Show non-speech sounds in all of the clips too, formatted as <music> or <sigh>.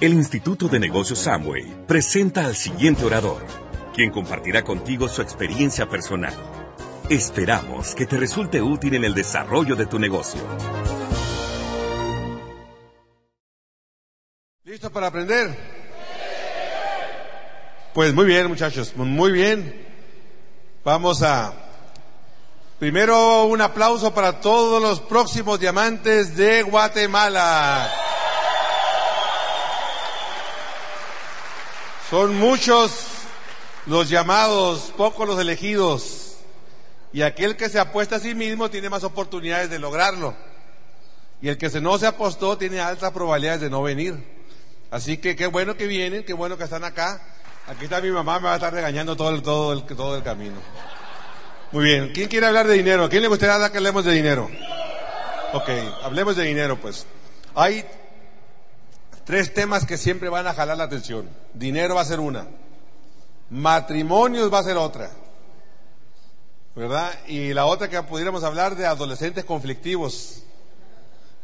El Instituto de Negocios Samway presenta al siguiente orador, quien compartirá contigo su experiencia personal. Esperamos que te resulte útil en el desarrollo de tu negocio. ¿Listo para aprender? Pues muy bien, muchachos, muy bien. Vamos a... Primero un aplauso para todos los próximos diamantes de Guatemala. Son muchos los llamados, pocos los elegidos. Y aquel que se apuesta a sí mismo tiene más oportunidades de lograrlo. Y el que no se apostó tiene altas probabilidades de no venir. Así que qué bueno que vienen, qué bueno que están acá. Aquí está mi mamá, me va a estar regañando todo el, todo el, todo el camino. Muy bien, ¿quién quiere hablar de dinero? ¿A quién le gustaría que hablemos de dinero? Ok, hablemos de dinero pues. Hay tres temas que siempre van a jalar la atención. Dinero va a ser una. Matrimonios va a ser otra. ¿Verdad? Y la otra que pudiéramos hablar de adolescentes conflictivos.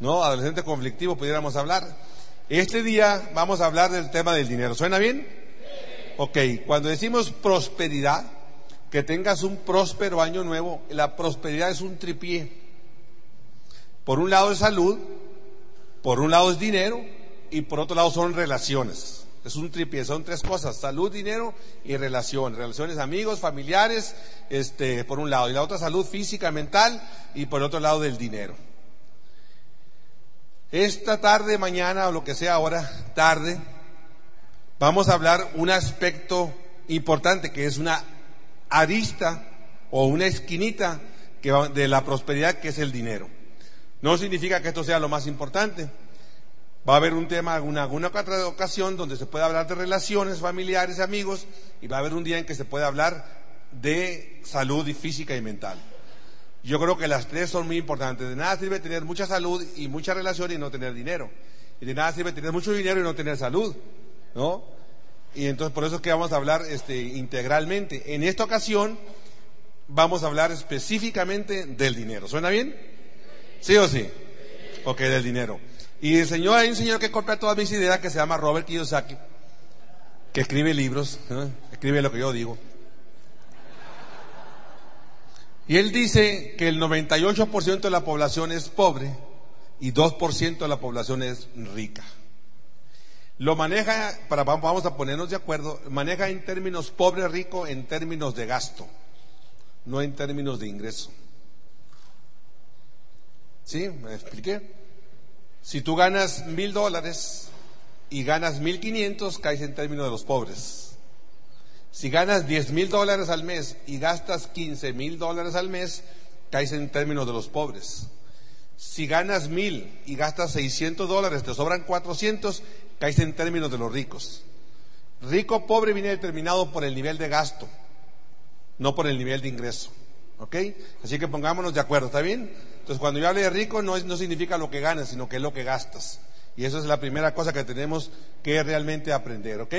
¿No? Adolescentes conflictivos pudiéramos hablar. Este día vamos a hablar del tema del dinero. ¿Suena bien? Ok, cuando decimos prosperidad, que tengas un próspero año nuevo, la prosperidad es un tripié. Por un lado es salud, por un lado es dinero y por otro lado son relaciones. Es un tripié, son tres cosas, salud, dinero y relaciones. Relaciones amigos, familiares, este, por un lado. Y la otra salud física, mental y por otro lado del dinero. Esta tarde, mañana o lo que sea ahora, tarde, vamos a hablar un aspecto importante que es una arista o una esquinita de la prosperidad que es el dinero. No significa que esto sea lo más importante, Va a haber un tema, alguna, alguna otra ocasión donde se puede hablar de relaciones familiares, amigos, y va a haber un día en que se puede hablar de salud física y mental. Yo creo que las tres son muy importantes. De nada sirve tener mucha salud y mucha relación y no tener dinero. Y de nada sirve tener mucho dinero y no tener salud, ¿no? Y entonces por eso es que vamos a hablar este, integralmente. En esta ocasión vamos a hablar específicamente del dinero. ¿Suena bien? ¿Sí o sí? Ok, del dinero. Y el señor, hay un señor que copia todas mis ideas que se llama Robert Kiyosaki, que escribe libros, escribe lo que yo digo. Y él dice que el 98% de la población es pobre y 2% de la población es rica. Lo maneja, para, vamos a ponernos de acuerdo, maneja en términos pobre-rico en términos de gasto, no en términos de ingreso. ¿Sí? ¿Me expliqué? Si tú ganas mil dólares y ganas mil quinientos, caes en términos de los pobres. Si ganas diez mil dólares al mes y gastas quince mil dólares al mes, caes en términos de los pobres. Si ganas mil y gastas seiscientos dólares, te sobran cuatrocientos, caes en términos de los ricos. Rico pobre viene determinado por el nivel de gasto, no por el nivel de ingreso. ¿Ok? Así que pongámonos de acuerdo, ¿está bien? Entonces, cuando yo hable de rico, no, no significa lo que ganas, sino que es lo que gastas. Y eso es la primera cosa que tenemos que realmente aprender, ¿ok?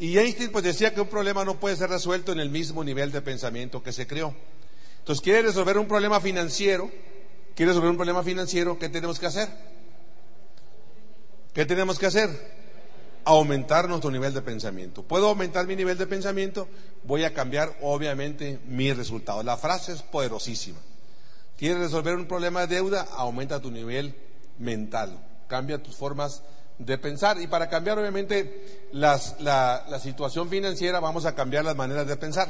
Y Einstein pues decía que un problema no puede ser resuelto en el mismo nivel de pensamiento que se creó. Entonces, quiere resolver un problema financiero, quiere resolver un problema financiero, ¿qué tenemos que hacer? ¿Qué tenemos que hacer? Aumentar nuestro nivel de pensamiento. ¿Puedo aumentar mi nivel de pensamiento? Voy a cambiar, obviamente, mi resultado. La frase es poderosísima. ¿Quieres resolver un problema de deuda? Aumenta tu nivel mental, cambia tus formas de pensar. Y para cambiar, obviamente, la, situación financiera, vamos a cambiar las maneras de pensar.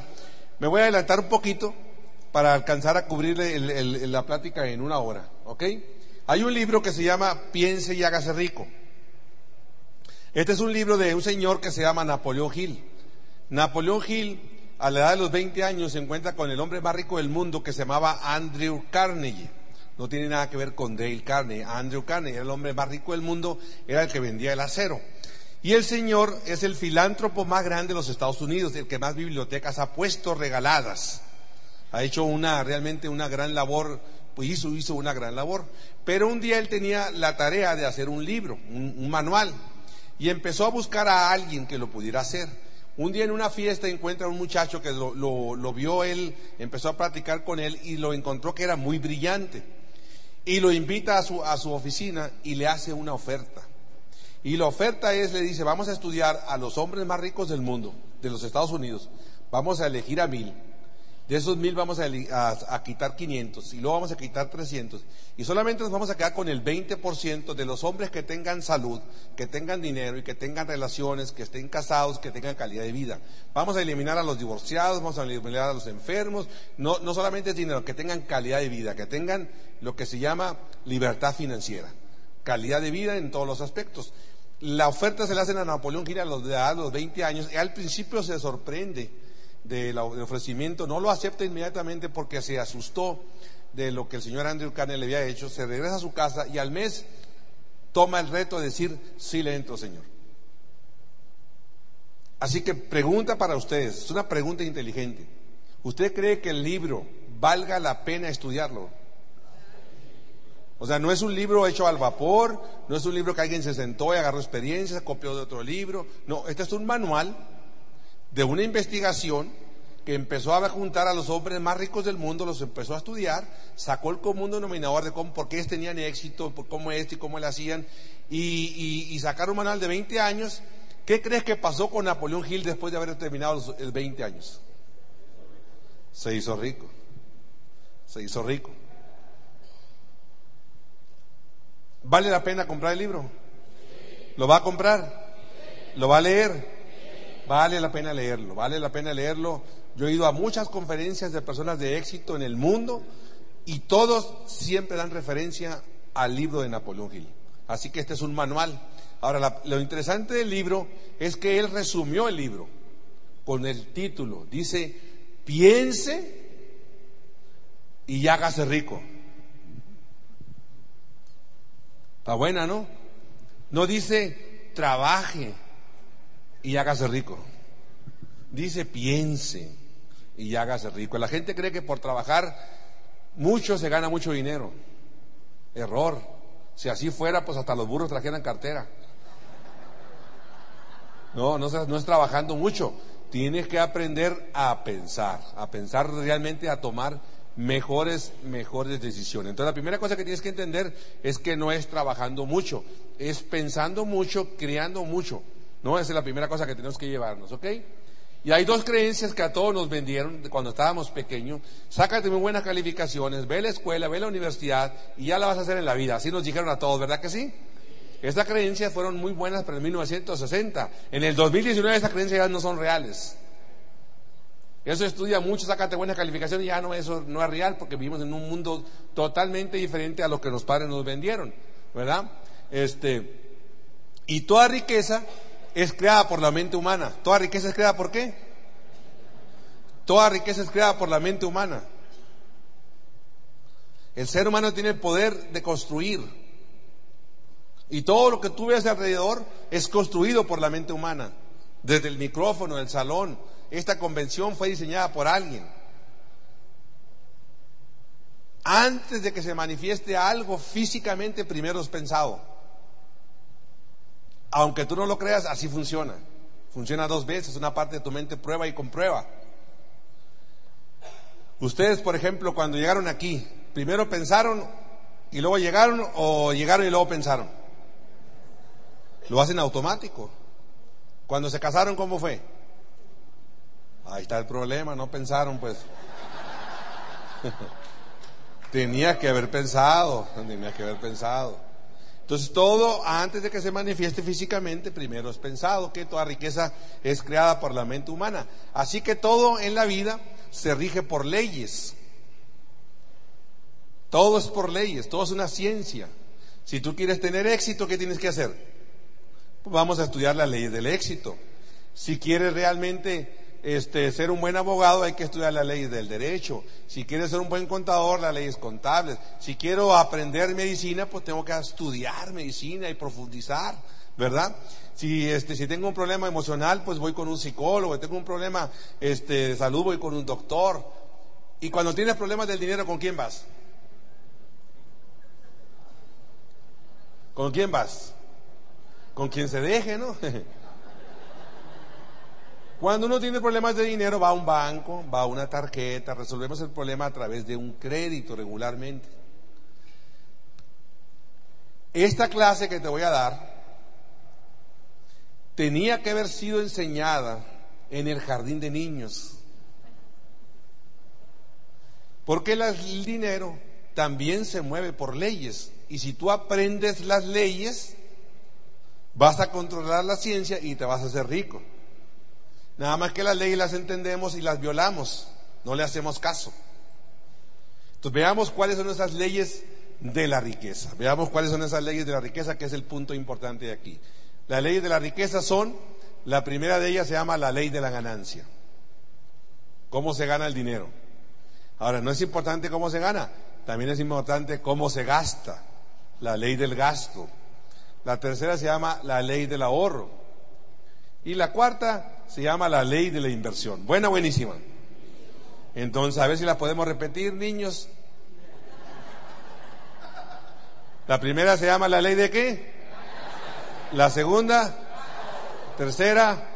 Me voy a adelantar un poquito para alcanzar a cubrir la plática en una hora, ¿ok? Hay un libro que se llama Piense y hágase rico. Este es un libro de un señor que se llama Napoleón Hill. Napoleón Hill a la edad de los 20 años se encuentra con el hombre más rico del mundo que se llamaba Andrew Carnegie. No tiene nada que ver con Dale Carnegie. Andrew Carnegie era el hombre más rico del mundo, era el que vendía el acero. Y el señor es el filántropo más grande de los Estados Unidos, el que más bibliotecas ha puesto regaladas. Ha hecho una, realmente una gran labor, pues hizo, hizo una gran labor. Pero un día él tenía la tarea de hacer un libro, un manual, y empezó a buscar a alguien que lo pudiera hacer. Un día en una fiesta encuentra a un muchacho que lo, vio él, empezó a platicar con él y lo encontró que era muy brillante. Y lo invita a su, a su oficina y le hace una oferta. Y la oferta es, le dice, vamos a estudiar a los hombres más ricos del mundo, de los Estados Unidos. Vamos a elegir a mil. De esos mil vamos a, quitar 500 y luego vamos a quitar 300. Y solamente nos vamos a quedar con el 20% de los hombres que tengan salud, que tengan dinero y que tengan relaciones, que estén casados, que tengan calidad de vida. Vamos a eliminar a los divorciados, vamos a eliminar a los enfermos. No, no solamente es dinero, que tengan calidad de vida, que tengan lo que se llama libertad financiera. Calidad de vida en todos los aspectos. La oferta se la hacen a Napoleón Gil a los, a los 20 años y al principio se sorprende del ofrecimiento, no lo acepta inmediatamente porque se asustó de lo que el señor Andrew Carnegie le había hecho, se regresa a su casa y al mes toma el reto de decir, sí le entro, Señor. Así que pregunta para ustedes, es una pregunta inteligente. ¿Usted cree que el libro valga la pena estudiarlo? O sea, no es un libro hecho al vapor, no es un libro que alguien se sentó y agarró experiencias, copió de otro libro. No, este es un manual de una investigación que empezó a juntar a los hombres más ricos del mundo, los empezó a estudiar, sacó el común denominador de cómo, por qué tenían éxito, por cómo esto y cómo lo hacían, y, sacaron un manual de 20 años. ¿Qué crees que pasó con Napoleón Hill después de haber terminado los 20 años? Se hizo rico. Se hizo rico. ¿Vale la pena comprar el libro? ¿Lo va a comprar? ¿Lo va a leer? Vale la pena leerlo, vale la pena leerlo. Yo he ido a muchas conferencias de personas de éxito en el mundo y todos siempre dan referencia al libro de Napoleón Hill. Así que este es un manual. Ahora, lo interesante del libro es que él resumió el libro con el título. Dice, piense y hágase rico. Está buena, ¿no? No dice, trabaje y hágase rico. Dice piense y hágase rico. La gente cree que por trabajar mucho se gana mucho dinero. Error. Si así fuera, pues hasta los burros trajeran cartera. No, no, es trabajando mucho. Tienes que aprender a pensar, a pensar realmente, a tomar mejores, mejores decisiones. Entonces la primera cosa que tienes que entender es que no es trabajando mucho, es pensando mucho, creando mucho. No, esa es la primera cosa que tenemos que llevarnos, ¿ok? Y hay dos creencias que a todos nos vendieron cuando estábamos pequeños. Sácate muy buenas calificaciones, ve a la escuela, ve a la universidad y ya la vas a hacer en la vida. Así nos dijeron a todos, ¿verdad que sí? Estas creencias fueron muy buenas para el 1960. En el 2019 estas creencias ya no son reales. Eso estudia mucho, sácate buenas calificaciones y ya no, eso no es real porque vivimos en un mundo totalmente diferente a lo que los padres nos vendieron, ¿verdad? Este, y toda riqueza es creada por la mente humana. ¿Toda riqueza es creada por qué? Toda riqueza es creada por la mente humana. El ser humano tiene el poder de construir. Y todo lo que tú ves alrededor es construido por la mente humana. Desde el micrófono, el salón. Esta convención fue diseñada por alguien. Antes de que se manifieste algo físicamente, primero es pensado. Aunque tú no lo creas, así funciona. Funciona dos veces, una parte de tu mente prueba y comprueba. Ustedes, por ejemplo, cuando llegaron aquí, primero pensaron y luego llegaron o llegaron y luego pensaron. Lo hacen automático. Cuando se casaron, ¿cómo fue? Ahí está el problema, no pensaron pues. <laughs> tenía que haber pensado, tenía que haber pensado. Entonces todo antes de que se manifieste físicamente, primero es pensado que toda riqueza es creada por la mente humana. Así que todo en la vida se rige por leyes. Todo es por leyes, todo es una ciencia. Si tú quieres tener éxito, ¿qué tienes que hacer? Pues vamos a estudiar las leyes del éxito. Si quieres realmente este, ser un buen abogado hay que estudiar las leyes del derecho. Si quieres ser un buen contador, las leyes contables. Si quiero aprender medicina, pues tengo que estudiar medicina y profundizar, ¿verdad? Si, este, si tengo un problema emocional, pues voy con un psicólogo. Si tengo un problema este, de salud, voy con un doctor. Y cuando tienes problemas del dinero, ¿con quién vas? ¿Con quién vas? Con quien se deje, ¿no? <laughs> Cuando uno tiene problemas de dinero, va a un banco, va a una tarjeta, resolvemos el problema a través de un crédito regularmente. Esta clase que te voy a dar tenía que haber sido enseñada en el jardín de niños. Porque el dinero también se mueve por leyes. Y si tú aprendes las leyes, vas a controlar la ciencia y te vas a hacer rico. Nada más que las leyes las entendemos y las violamos, no le hacemos caso. Entonces veamos cuáles son esas leyes de la riqueza. Veamos cuáles son esas leyes de la riqueza, que es el punto importante de aquí. Las leyes de la riqueza son, la primera de ellas se llama la ley de la ganancia. ¿Cómo se gana el dinero? Ahora, no es importante cómo se gana, también es importante cómo se gasta. La ley del gasto. La tercera se llama la ley del ahorro. Y la cuarta se llama la ley de la inversión. Buena, buenísima. Entonces, a ver si la podemos repetir, niños. La primera se llama la ley de qué? La segunda, tercera,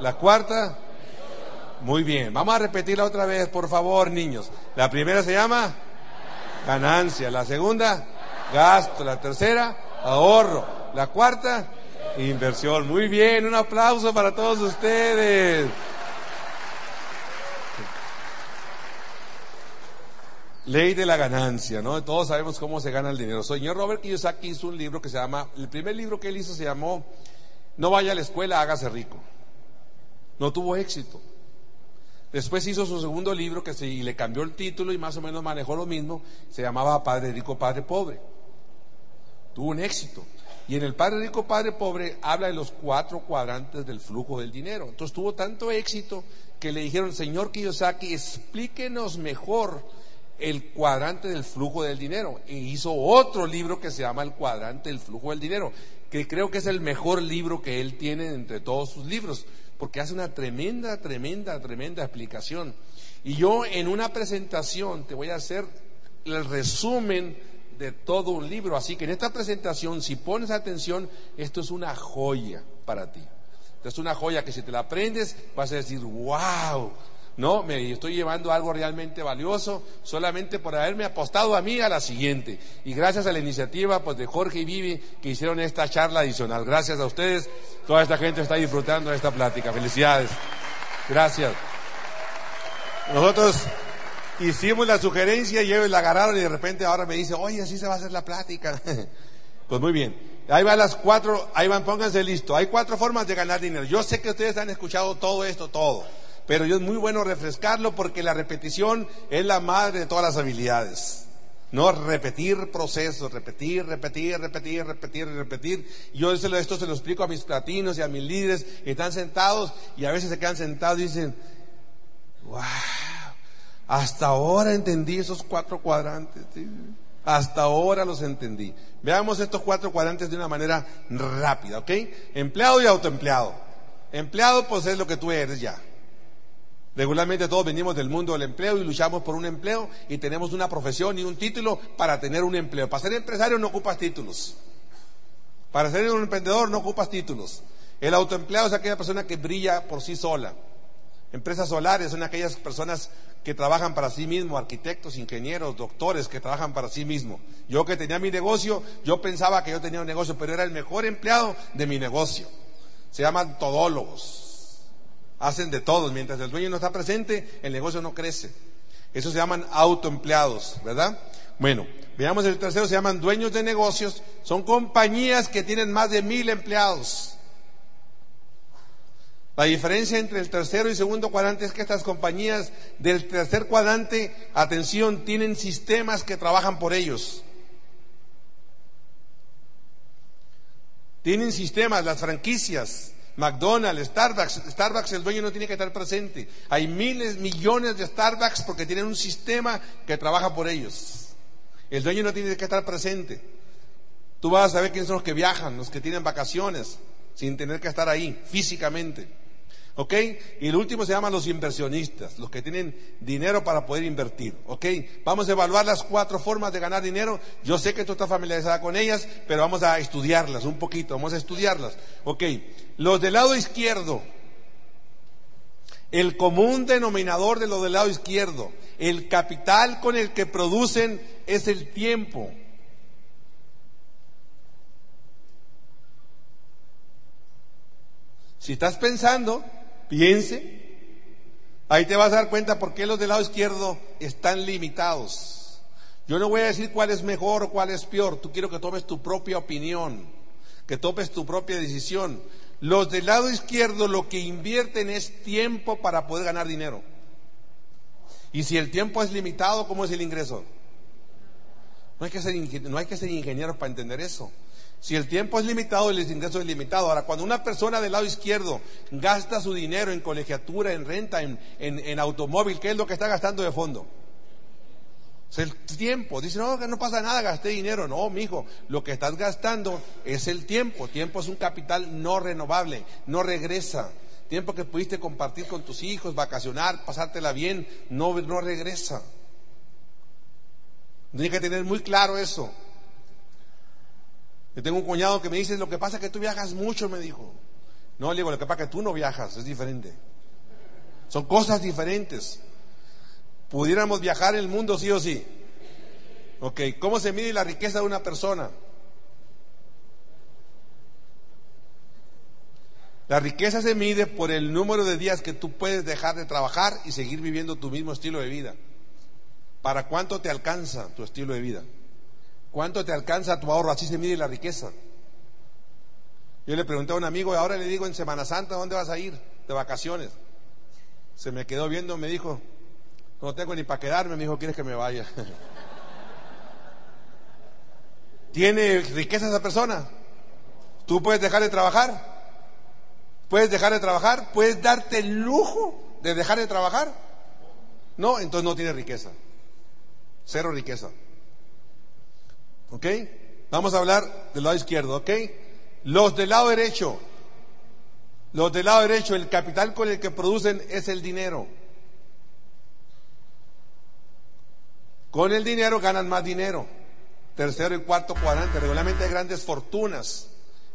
la cuarta. Muy bien, vamos a repetirla otra vez, por favor, niños. La primera se llama ganancia, la segunda, gasto, la tercera, ahorro, la cuarta, inversión. Muy bien, un aplauso para todos ustedes. Ley de la ganancia, ¿no? Todos sabemos cómo se gana el dinero. Señor Robert Kiyosaki hizo un libro que se llama, el primer libro que él hizo se llamó No vaya a la escuela, hágase rico. No tuvo éxito. Después hizo su segundo libro que se, y le cambió el título y más o menos manejó lo mismo. Se llamaba Padre Rico, Padre Pobre. Tuvo un éxito. Y en el Padre Rico, Padre Pobre habla de los cuatro cuadrantes del flujo del dinero. Entonces tuvo tanto éxito que le dijeron, Señor Kiyosaki, explíquenos mejor el cuadrante del flujo del dinero. Y hizo otro libro que se llama El cuadrante del flujo del dinero, que creo que es el mejor libro que él tiene entre todos sus libros, porque hace una tremenda, tremenda, tremenda explicación. Y yo en una presentación te voy a hacer el resumen de todo un libro. Así que en esta presentación, si pones atención, esto es una joya para ti. Esto es una joya que si te la aprendes, vas a decir, wow, no, me estoy llevando algo realmente valioso solamente por haberme apostado a mí a la siguiente. Y gracias a la iniciativa pues, de Jorge y Vivi que hicieron esta charla adicional. Gracias a ustedes, toda esta gente está disfrutando de esta plática. Felicidades. Gracias. Nosotros hicimos la sugerencia y ellos la agarraron y de repente ahora me dice, oye, así se va a hacer la plática. <laughs> pues muy bien. Ahí van las cuatro, ahí van, pónganse listo. Hay cuatro formas de ganar dinero. Yo sé que ustedes han escuchado todo esto, todo pero es muy bueno refrescarlo porque la repetición es la madre de todas las habilidades. No repetir procesos, repetir, repetir, repetir, repetir, repetir. Yo esto se lo explico a mis platinos y a mis líderes que están sentados y a veces se quedan sentados y dicen, wow, hasta ahora entendí esos cuatro cuadrantes. Hasta ahora los entendí. Veamos estos cuatro cuadrantes de una manera rápida, ¿ok? Empleado y autoempleado. Empleado pues es lo que tú eres ya. Regularmente todos venimos del mundo del empleo y luchamos por un empleo y tenemos una profesión y un título para tener un empleo. Para ser empresario no ocupas títulos. Para ser un emprendedor no ocupas títulos. El autoempleado es aquella persona que brilla por sí sola. Empresas solares son aquellas personas que trabajan para sí mismos, arquitectos, ingenieros, doctores que trabajan para sí mismos. Yo que tenía mi negocio, yo pensaba que yo tenía un negocio, pero era el mejor empleado de mi negocio. Se llaman todólogos hacen de todos. Mientras el dueño no está presente, el negocio no crece. Eso se llaman autoempleados, ¿verdad? Bueno, veamos el tercero, se llaman dueños de negocios. Son compañías que tienen más de mil empleados. La diferencia entre el tercero y segundo cuadrante es que estas compañías del tercer cuadrante, atención, tienen sistemas que trabajan por ellos. Tienen sistemas, las franquicias, McDonald's, Starbucks. Starbucks, el dueño no tiene que estar presente. Hay miles, millones de Starbucks porque tienen un sistema que trabaja por ellos. El dueño no tiene que estar presente. Tú vas a saber quiénes son los que viajan, los que tienen vacaciones, sin tener que estar ahí físicamente. ¿Ok? Y el último se llama los inversionistas, los que tienen dinero para poder invertir. ¿Ok? Vamos a evaluar las cuatro formas de ganar dinero. Yo sé que tú estás familiarizada con ellas, pero vamos a estudiarlas un poquito, vamos a estudiarlas. ¿Ok? Los del lado izquierdo, el común denominador de los del lado izquierdo, el capital con el que producen es el tiempo. Si estás pensando, piense. Ahí te vas a dar cuenta por qué los del lado izquierdo están limitados. Yo no voy a decir cuál es mejor o cuál es peor. Tú quiero que tomes tu propia opinión, que tomes tu propia decisión. Los del lado izquierdo lo que invierten es tiempo para poder ganar dinero. Y si el tiempo es limitado, ¿cómo es el ingreso? No hay que ser, no hay que ser ingeniero para entender eso. Si el tiempo es limitado, el ingreso es limitado. Ahora, cuando una persona del lado izquierdo gasta su dinero en colegiatura, en renta, en, en, automóvil, ¿qué es lo que está gastando de fondo? Es el tiempo. Dice, no, que no pasa nada, gasté dinero. No, mijo, lo que estás gastando es el tiempo. Tiempo es un capital no renovable, no regresa. Tiempo que pudiste compartir con tus hijos, vacacionar, pasártela bien, no, no regresa. Tienes que tener muy claro eso. Yo tengo un cuñado que me dice, lo que pasa es que tú viajas mucho, me dijo. No, le digo, lo que pasa es que tú no viajas, es diferente. Son cosas diferentes. ¿Pudiéramos viajar el mundo sí o sí? Ok, ¿cómo se mide la riqueza de una persona? La riqueza se mide por el número de días que tú puedes dejar de trabajar y seguir viviendo tu mismo estilo de vida. ¿Para cuánto te alcanza tu estilo de vida? ¿Cuánto te alcanza tu ahorro? Así se mide la riqueza. Yo le pregunté a un amigo y ahora le digo en Semana Santa, ¿dónde vas a ir? De vacaciones. Se me quedó viendo, me dijo, no tengo ni para quedarme, me dijo, ¿quieres que me vaya? <laughs> ¿Tiene riqueza esa persona? ¿Tú puedes dejar de trabajar? ¿Puedes dejar de trabajar? ¿Puedes darte el lujo de dejar de trabajar? No, entonces no tiene riqueza. Cero riqueza. ¿Ok? Vamos a hablar del lado izquierdo, ¿ok? Los del lado derecho. Los del lado derecho, el capital con el que producen es el dinero. Con el dinero ganan más dinero. Tercero y cuarto cuadrante. Regularmente hay grandes fortunas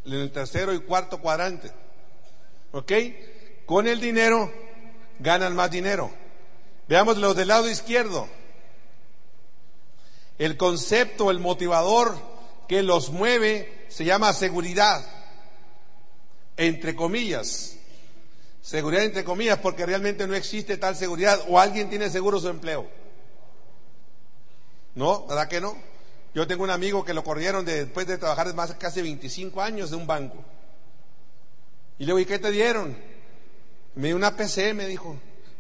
en el tercero y cuarto cuadrante. ¿Ok? Con el dinero ganan más dinero. Veamos los del lado izquierdo. El concepto, el motivador que los mueve se llama seguridad, entre comillas. Seguridad entre comillas porque realmente no existe tal seguridad o alguien tiene seguro su empleo. ¿No? ¿Verdad que no? Yo tengo un amigo que lo corrieron después de trabajar más casi 25 años de un banco. Y le digo, ¿y qué te dieron? Me dio una PC, me dijo.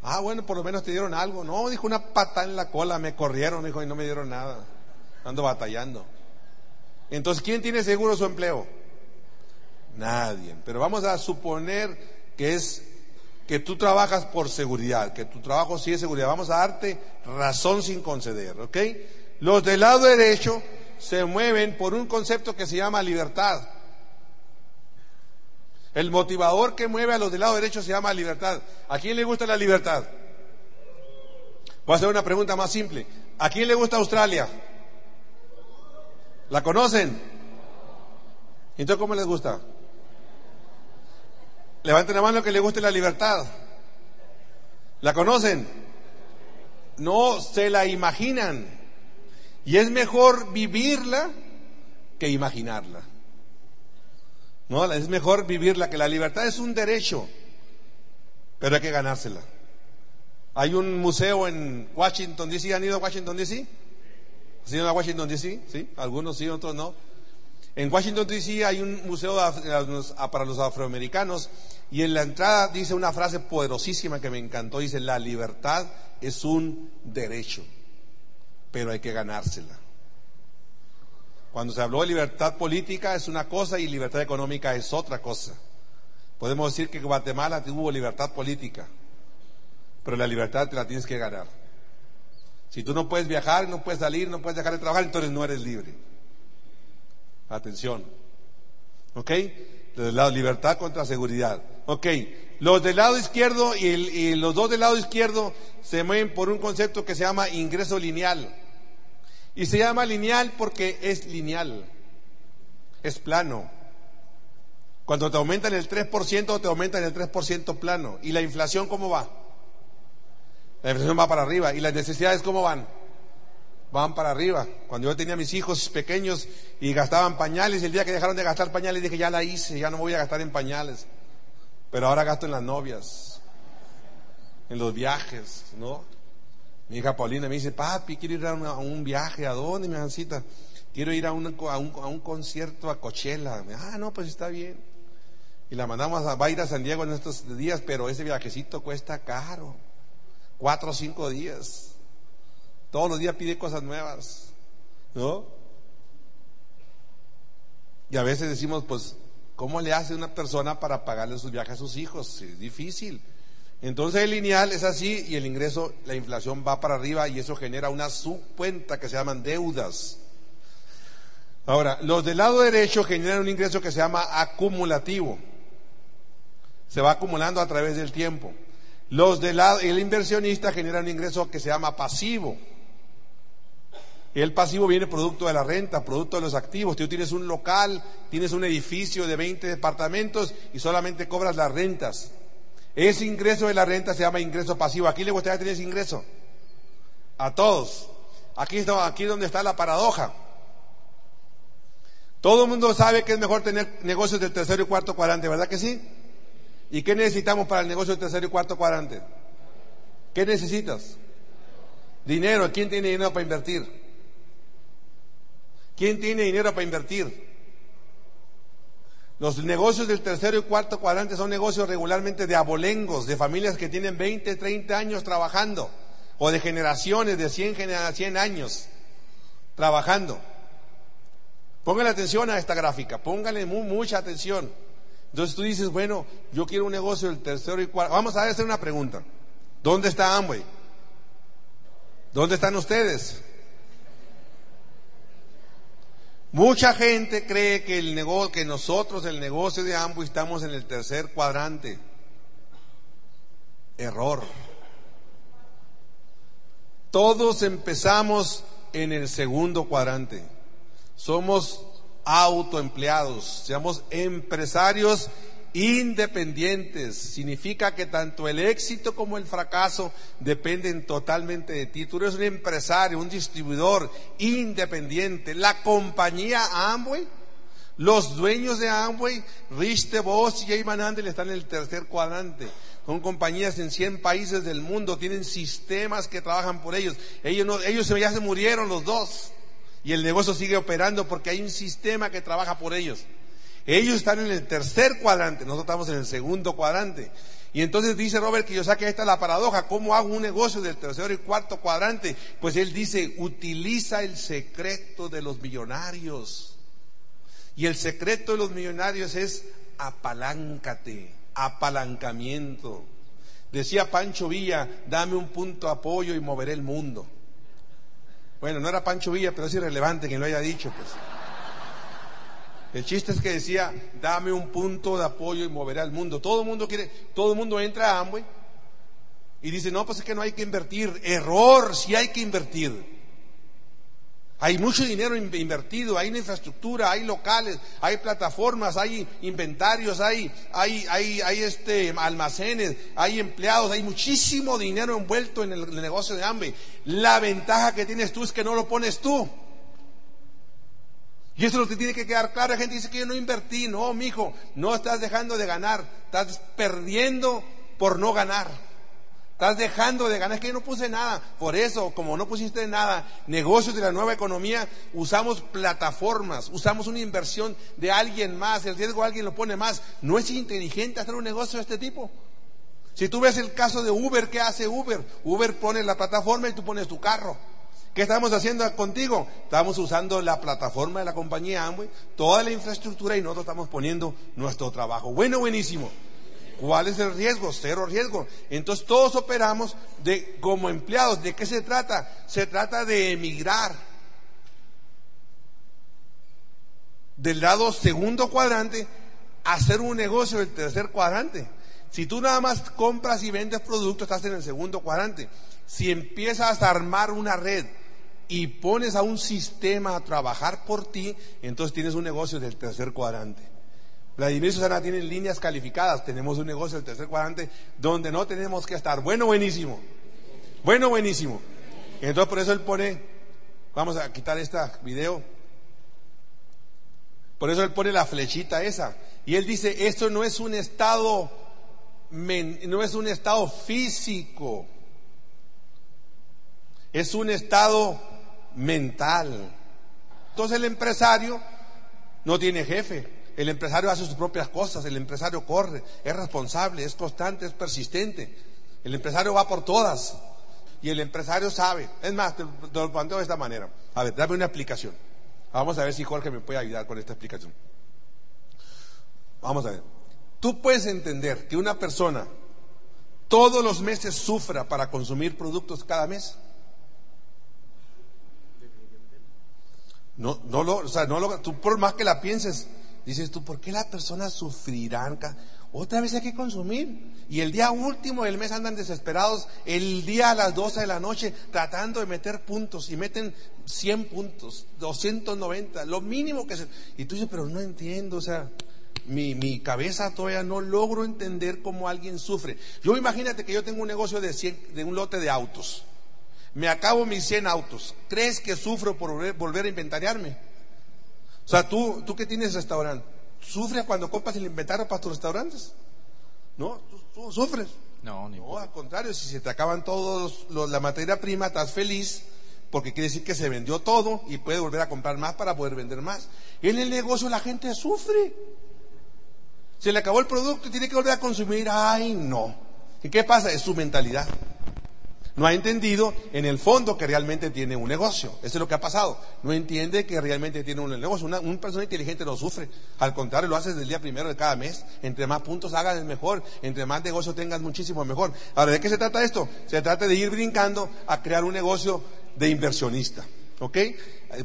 Ah, bueno, por lo menos te dieron algo. No, dijo una pata en la cola, me corrieron, dijo, y no me dieron nada. Ando batallando. Entonces, ¿quién tiene seguro su empleo? Nadie. Pero vamos a suponer que es que tú trabajas por seguridad, que tu trabajo sí es seguridad. Vamos a darte razón sin conceder, ¿ok? Los del lado derecho se mueven por un concepto que se llama libertad. El motivador que mueve a los del lado derecho se llama libertad. ¿A quién le gusta la libertad? Voy a hacer una pregunta más simple. ¿A quién le gusta Australia? ¿La conocen? Entonces, ¿cómo les gusta? Levanten la mano que le guste la libertad. ¿La conocen? No se la imaginan. Y es mejor vivirla que imaginarla. No, es mejor vivirla, que la libertad es un derecho, pero hay que ganársela. Hay un museo en Washington DC, ¿han ido a Washington DC? ¿Han ido a Washington DC? Sí, algunos sí, otros no. En Washington DC hay un museo para los afroamericanos y en la entrada dice una frase poderosísima que me encantó, dice, la libertad es un derecho, pero hay que ganársela. Cuando se habló de libertad política es una cosa y libertad económica es otra cosa. Podemos decir que Guatemala tuvo libertad política, pero la libertad te la tienes que ganar. Si tú no puedes viajar, no puedes salir, no puedes dejar de trabajar, entonces no eres libre. Atención. ¿Ok? La libertad contra seguridad. Ok. Los del lado izquierdo y, y los dos del lado izquierdo se mueven por un concepto que se llama ingreso lineal. Y se llama lineal porque es lineal, es plano. Cuando te aumentan el 3%, te aumentan el 3% plano. ¿Y la inflación cómo va? La inflación va para arriba. ¿Y las necesidades cómo van? Van para arriba. Cuando yo tenía mis hijos pequeños y gastaban pañales, el día que dejaron de gastar pañales dije, ya la hice, ya no voy a gastar en pañales. Pero ahora gasto en las novias, en los viajes, ¿no? Mi hija Paulina me dice, papi, quiero ir a, un viaje. ¿A dónde, mi ancita? Quiero ir a, un, a, un, concierto a Coachella. Ah, no, pues está bien. Y la mandamos a, va a ir a San Diego en estos días, pero ese viajecito cuesta caro. Cuatro o cinco días. Todos los días pide cosas nuevas. ¿No? Y a veces decimos, pues, ¿cómo le hace una persona para pagarle sus viajes a sus hijos? Es difícil. Entonces el lineal es así y el ingreso, la inflación va para arriba y eso genera una subcuenta que se llaman deudas. Ahora, los del lado derecho generan un ingreso que se llama acumulativo. Se va acumulando a través del tiempo. Los del lado, el inversionista genera un ingreso que se llama pasivo. El pasivo viene producto de la renta, producto de los activos. Tú tienes un local, tienes un edificio de 20 departamentos y solamente cobras las rentas. Ese ingreso de la renta se llama ingreso pasivo. ¿Aquí le gustaría tener ese ingreso? A todos. Aquí, está, aquí es donde está la paradoja. Todo el mundo sabe que es mejor tener negocios del tercero y cuarto cuadrante, ¿verdad que sí? ¿Y qué necesitamos para el negocio del tercero y cuarto cuadrante? ¿Qué necesitas? Dinero. ¿Quién tiene dinero para invertir? ¿Quién tiene dinero para invertir? Los negocios del tercero y cuarto cuadrante son negocios regularmente de abolengos, de familias que tienen 20, 30 años trabajando, o de generaciones de 100, 100 años trabajando. Póngale atención a esta gráfica, póngale mucha atención. Entonces tú dices, bueno, yo quiero un negocio del tercero y cuarto. Vamos a hacer una pregunta. ¿Dónde está Amway? ¿Dónde están ustedes? Mucha gente cree que el negocio, que nosotros, el negocio de Amway, estamos en el tercer cuadrante. Error. Todos empezamos en el segundo cuadrante. Somos autoempleados, seamos empresarios independientes. Significa que tanto el éxito como el fracaso dependen totalmente de ti. Tú eres un empresario, un distribuidor independiente. La compañía Amway, los dueños de Amway, Rich DeVos y Jay Van Andel están en el tercer cuadrante. Son compañías en 100 países del mundo, tienen sistemas que trabajan por ellos. Ellos, no, ellos ya se murieron los dos y el negocio sigue operando porque hay un sistema que trabaja por ellos. Ellos están en el tercer cuadrante, nosotros estamos en el segundo cuadrante. Y entonces dice Robert que yo saque esta la paradoja, ¿cómo hago un negocio del tercero y cuarto cuadrante? Pues él dice, utiliza el secreto de los millonarios. Y el secreto de los millonarios es apaláncate, apalancamiento. Decía Pancho Villa, dame un punto de apoyo y moveré el mundo. Bueno, no era Pancho Villa, pero es irrelevante que lo haya dicho, pues. El chiste es que decía, dame un punto de apoyo y moveré al mundo. Todo el mundo quiere, todo el mundo entra a Amway y dice, no, pues es que no hay que invertir. Error, sí hay que invertir. Hay mucho dinero invertido, hay infraestructura, hay locales, hay plataformas, hay inventarios, hay, hay, hay, hay este, almacenes, hay empleados, hay muchísimo dinero envuelto en el, el negocio de Amway. La ventaja que tienes tú es que no lo pones tú. Y eso es lo que tiene que quedar claro. La gente dice que yo no invertí. No, mijo, no estás dejando de ganar. Estás perdiendo por no ganar. Estás dejando de ganar. Es que yo no puse nada. Por eso, como no pusiste nada, negocios de la nueva economía, usamos plataformas, usamos una inversión de alguien más. El riesgo alguien lo pone más. No es inteligente hacer un negocio de este tipo. Si tú ves el caso de Uber, ¿qué hace Uber? Uber pone la plataforma y tú pones tu carro. ¿Qué estamos haciendo contigo? Estamos usando la plataforma de la compañía Amway, toda la infraestructura y nosotros estamos poniendo nuestro trabajo. Bueno, buenísimo. ¿Cuál es el riesgo? Cero riesgo. Entonces todos operamos de, como empleados. ¿De qué se trata? Se trata de emigrar. Del lado segundo cuadrante, hacer un negocio del tercer cuadrante. Si tú nada más compras y vendes productos, estás en el segundo cuadrante. Si empiezas a armar una red, y pones a un sistema a trabajar por ti, entonces tienes un negocio del tercer cuadrante. Vladimir y Susana tienen líneas calificadas, tenemos un negocio del tercer cuadrante donde no tenemos que estar. Bueno, buenísimo. Bueno, buenísimo. Entonces por eso él pone, vamos a quitar este video, por eso él pone la flechita esa. Y él dice, esto no es un estado no es un estado físico, es un estado mental. Entonces el empresario no tiene jefe, el empresario hace sus propias cosas, el empresario corre, es responsable, es constante, es persistente. El empresario va por todas y el empresario sabe. Es más, te, lo planteo de esta manera. A ver, dame una explicación. Vamos a ver si Jorge me puede ayudar con esta explicación. Vamos a ver. Tú puedes entender que una persona todos los meses sufra para consumir productos cada mes. No, no lo, o sea, no lo, tú por más que la pienses, Dices tú, ¿por qué las personas sufrirán? Otra vez hay que consumir. Y el día último del mes andan desesperados, el día a las 12 de la noche, tratando de meter puntos. Y meten 100 puntos, 290, lo mínimo que se... Y tú dices, pero no entiendo, o sea, mi, mi, cabeza todavía no logro entender cómo alguien sufre. Yo imagínate que yo tengo un negocio de, de un lote de autos. Me acabo mis 100 autos. ¿Crees que sufro por volver a inventariarme? O sea, tú, tú que tienes restaurante, ¿sufres cuando compras el inventario para tus restaurantes? ¿No? ¿Tú, sufres? No, ni No, al contrario, si se te acaban todos la materia prima, estás feliz porque quiere decir que se vendió todo y puede volver a comprar más para poder vender más. En el negocio la gente sufre. Se le acabó el producto y tiene que volver a consumir. Ay, no. ¿Y qué pasa? Es su mentalidad no ha entendido en el fondo que realmente tiene un negocio. Eso es lo que ha pasado. No entiende que realmente tiene un negocio. Una, persona inteligente no sufre. Al contrario, lo hace desde el día primero de cada mes. Entre más puntos hagas, es mejor. Entre más negocio tengas, muchísimo mejor. Ahora, ¿de qué se trata esto? Se trata de ir brincando a crear un negocio de inversionista. ¿Ok?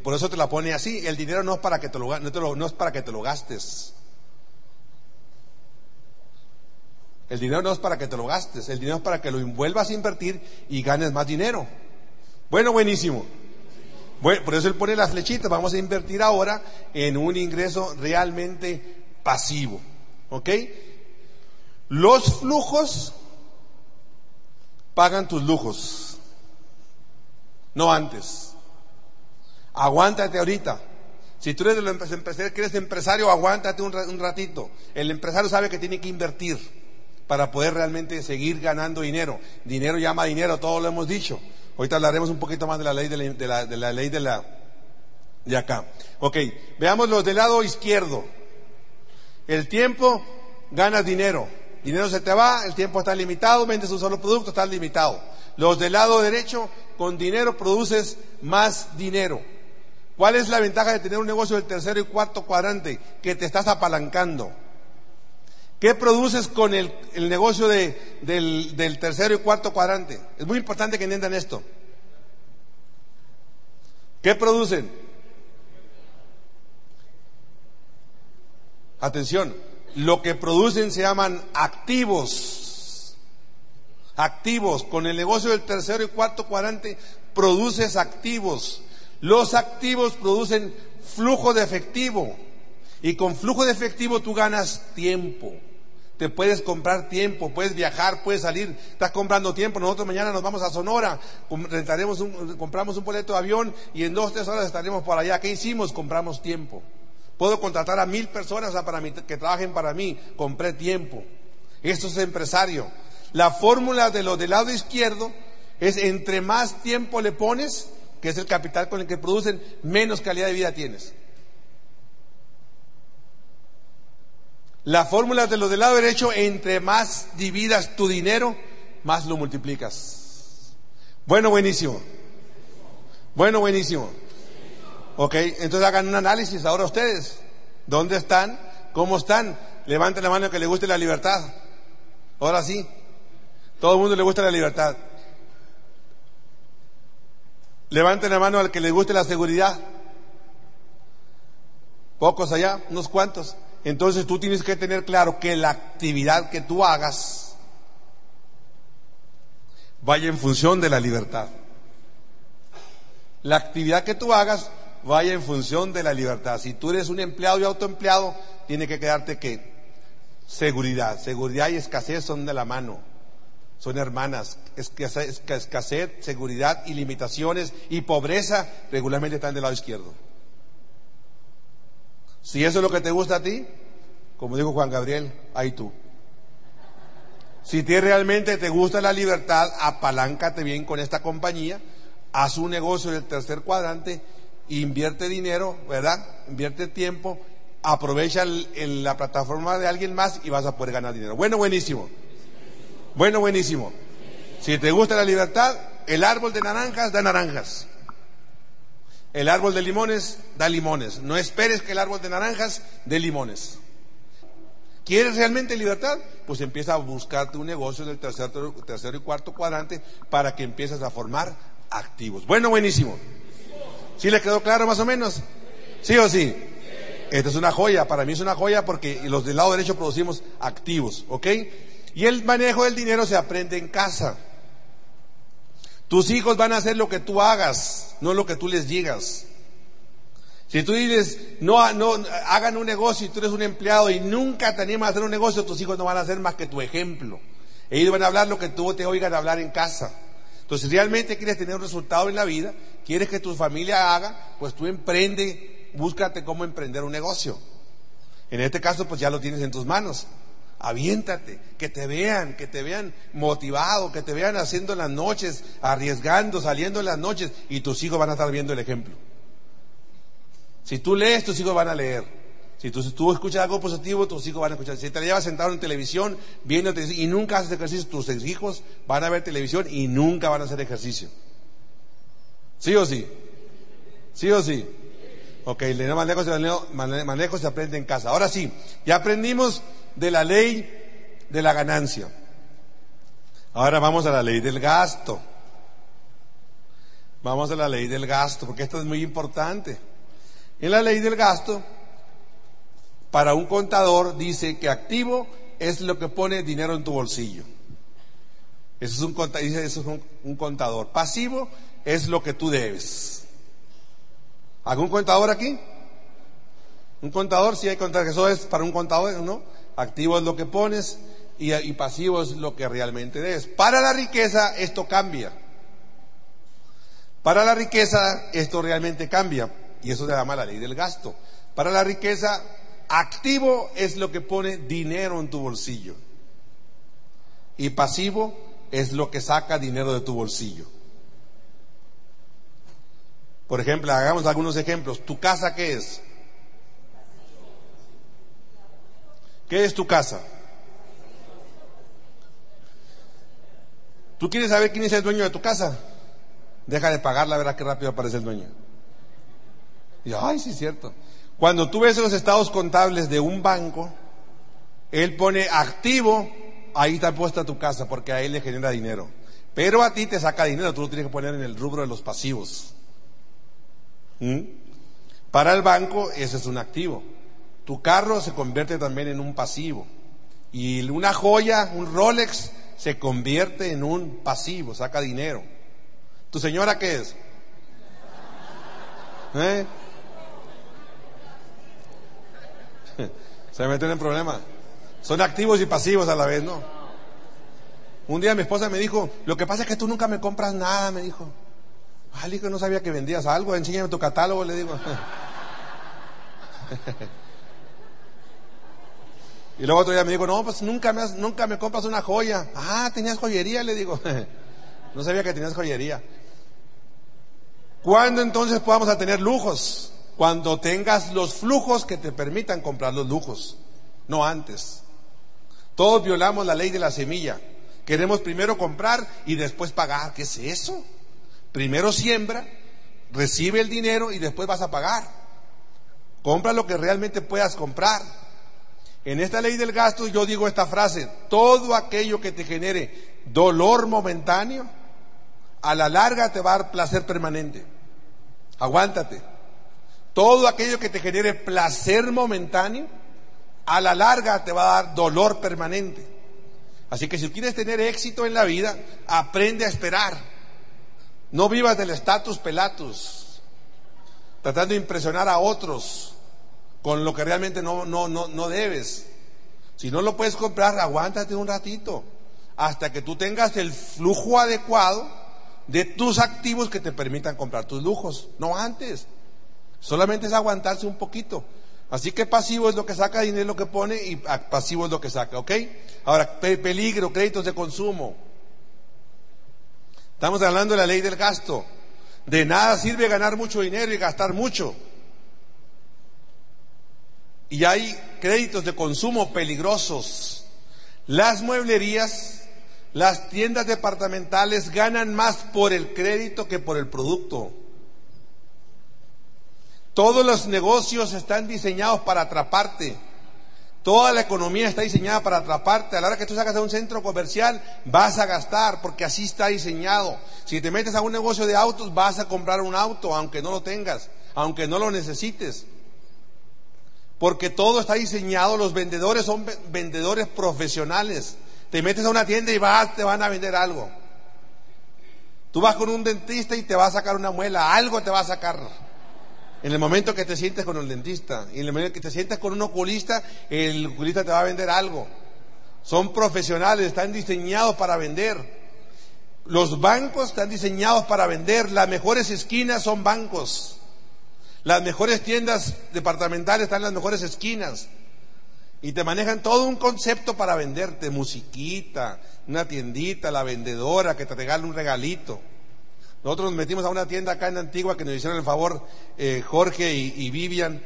Por eso te la pone así. El dinero no es para que te lo, no, no es para que te lo gastes. El dinero no es para que te lo gastes, el dinero es para que lo envuelvas a invertir y ganes más dinero. Bueno, buenísimo. Bueno, por eso él pone las flechitas. Vamos a invertir ahora en un ingreso realmente pasivo. ¿Ok? Los flujos pagan tus lujos. No antes. Aguántate ahorita. Si tú eres de que eres empresario, aguántate un ratito. El empresario sabe que tiene que invertir para poder realmente seguir ganando dinero. Dinero llama dinero, todo lo hemos dicho. Ahorita hablaremos un poquito más de la ley de la, de la, ley de la de acá. Ok, veamos los del lado izquierdo. El tiempo ganas dinero. Dinero se te va, el tiempo está limitado, vendes un solo producto, está limitado. Los del lado derecho, con dinero produces más dinero. ¿Cuál es la ventaja de tener un negocio del tercero y cuarto cuadrante? Que te estás apalancando. ¿Qué produces con el, negocio del, del tercero y cuarto cuadrante? Es muy importante que entiendan esto. ¿Qué producen? Atención, lo que producen se llaman activos. Activos. Con el negocio del tercero y cuarto cuadrante produces activos. Los activos producen flujo de efectivo. Y con flujo de efectivo tú ganas tiempo te puedes comprar tiempo, puedes viajar, puedes salir, estás comprando tiempo, nosotros mañana nos vamos a Sonora, rentaremos un, compramos un boleto de avión y en dos, tres horas estaremos por allá. ¿Qué hicimos? Compramos tiempo. Puedo contratar a mil personas para que trabajen para mí, compré tiempo. Esto es empresario. La fórmula de lo del lado izquierdo es entre más tiempo le pones, que es el capital con el que producen, menos calidad de vida tienes. La fórmula de lo del lado derecho, entre más dividas tu dinero, más lo multiplicas. Bueno, buenísimo. Bueno, buenísimo. Ok, entonces hagan un análisis ahora ustedes. ¿Dónde están? ¿Cómo están? Levanten la mano que le guste la libertad. Ahora sí. Todo el mundo le gusta la libertad. Levanten la mano al que le guste la seguridad. Pocos allá, unos cuantos. Entonces tú tienes que tener claro que la actividad que tú hagas vaya en función de la libertad. La actividad que tú hagas vaya en función de la libertad. Si tú eres un empleado y autoempleado, tiene que quedarte que seguridad. Seguridad y escasez son de la mano, son hermanas. escasez, seguridad y limitaciones y pobreza regularmente están del lado izquierdo. Si eso es lo que te gusta a ti, como dijo Juan Gabriel, ahí tú. Si te realmente te gusta la libertad, apaláncate bien con esta compañía, haz un negocio del tercer cuadrante, invierte dinero, ¿verdad? Invierte tiempo, aprovecha la plataforma de alguien más y vas a poder ganar dinero. Bueno, buenísimo. Bueno, buenísimo. Si te gusta la libertad, el árbol de naranjas da naranjas. El árbol de limones da limones. No esperes que el árbol de naranjas dé limones. ¿Quieres realmente libertad? Pues empieza a buscarte un negocio del tercero, tercero y cuarto cuadrante para que empieces a formar activos. Bueno, buenísimo. ¿Sí le quedó claro más o menos? ¿Sí o sí? Esta es una joya, para mí es una joya porque los del lado derecho producimos activos, ¿ok? Y el manejo del dinero se aprende en casa. Tus hijos van a hacer lo que tú hagas, no lo que tú les digas. Si tú dices, no, no, hagan un negocio y tú eres un empleado y nunca te animas a hacer un negocio, tus hijos no van a hacer más que tu ejemplo. Ellos van a hablar lo que tú te oigan hablar en casa. Entonces, si realmente quieres tener un resultado en la vida, quieres que tu familia haga, pues tú emprende, búscate cómo emprender un negocio. En este caso, pues ya lo tienes en tus manos. Aviéntate, que te vean, que te vean motivado, que te vean haciendo las noches, arriesgando, saliendo en las noches, y tus hijos van a estar viendo el ejemplo. Si tú lees, tus hijos van a leer. Si tú, escuchas algo positivo, tus hijos van a escuchar. Si te llevas sentado en televisión, viendo y nunca haces ejercicio, tus hijos van a ver televisión y nunca van a hacer ejercicio. ¿Sí o sí? ¿Sí o sí? Ok, el manejo, manejo se aprende en casa. Ahora sí, ya aprendimos de la ley de la ganancia. Ahora vamos a la ley del gasto. Vamos a la ley del gasto, porque esto es muy importante. En la ley del gasto, para un contador dice que activo es lo que pone dinero en tu bolsillo. Eso es un, dice, eso es un, contador. Pasivo es lo que tú debes. ¿Algún contador aquí? Un contador, si hay contador, eso es para un contador, ¿no? Activo es lo que pones y, pasivo es lo que realmente debes. Para la riqueza esto cambia. Para la riqueza esto realmente cambia. Y eso se llama la ley del gasto. Para la riqueza, activo es lo que pone dinero en tu bolsillo. Y pasivo es lo que saca dinero de tu bolsillo. Por ejemplo, hagamos algunos ejemplos. ¿Tu casa qué es? ¿Qué es tu casa? ¿Tú quieres saber quién es el dueño de tu casa? Deja de pagarla, verás qué rápido aparece el dueño. Y ay, sí es cierto. Cuando tú ves los estados contables de un banco, él pone activo, ahí está puesta tu casa, porque a él le genera dinero. Pero a ti te saca dinero, tú lo tienes que poner en el rubro de los pasivos. ¿Mm? Para el banco, ese es un activo. Tu carro se convierte también en un pasivo. Y una joya, un Rolex, se convierte en un pasivo, saca dinero. ¿Tu señora qué es? ¿Eh? <laughs> Se meten en problemas. Son activos y pasivos a la vez, ¿no? Un día mi esposa me dijo, lo que pasa es que tú nunca me compras nada, me dijo. Ay, que no sabía que vendías algo, enséñame tu catálogo, le digo. <laughs> y luego otro día me dijo, no, pues nunca me, nunca me compras una joya. Ah, tenías joyería, le digo. <laughs> no sabía que tenías joyería. ¿Cuándo entonces podamos tener lujos? cuando tengas los flujos que te permitan comprar los lujos, no antes. Todos violamos la ley de la semilla. Queremos primero comprar y después pagar. ¿Qué es eso? Primero siembra, recibe el dinero y después vas a pagar. Compra lo que realmente puedas comprar. En esta ley del gasto yo digo esta frase, todo aquello que te genere dolor momentáneo, a la larga te va a dar placer permanente. Aguántate. Todo aquello que te genere placer momentáneo, a la larga te va a dar dolor permanente. Así que si quieres tener éxito en la vida, aprende a esperar. No vivas del estatus pelatus, tratando de impresionar a otros con lo que realmente no, no, no, no debes. Si no lo puedes comprar, aguántate un ratito hasta que tú tengas el flujo adecuado de tus activos que te permitan comprar tus lujos, no antes. Solamente es aguantarse un poquito. Así que pasivo es lo que saca, dinero es lo que pone y pasivo es lo que saca, ¿ok? Ahora, peligro, créditos de consumo. Estamos hablando de la ley del gasto. De nada sirve ganar mucho dinero y gastar mucho. Y hay créditos de consumo peligrosos. Las mueblerías, las tiendas departamentales ganan más por el crédito que por el producto. Todos los negocios están diseñados para atraparte. Toda la economía está diseñada para atraparte. A la hora que tú sacas de un centro comercial, vas a gastar, porque así está diseñado. Si te metes a un negocio de autos, vas a comprar un auto, aunque no lo tengas, aunque no lo necesites. Porque todo está diseñado, los vendedores son vendedores profesionales. Te metes a una tienda y vas, te van a vender algo. Tú vas con un dentista y te va a sacar una muela, algo te va a sacar. En el momento que te sientes con el dentista y en el momento que te sientes con un oculista, el oculista te va a vender algo. Son profesionales, están diseñados para vender. Los bancos están diseñados para vender. Las mejores esquinas son bancos. Las mejores tiendas departamentales están en las mejores esquinas. Y te manejan todo un concepto para venderte. Musiquita, una tiendita, la vendedora que te regala un regalito. Nosotros nos metimos a una tienda acá en Antigua que nos hicieron el favor eh, Jorge y, Vivian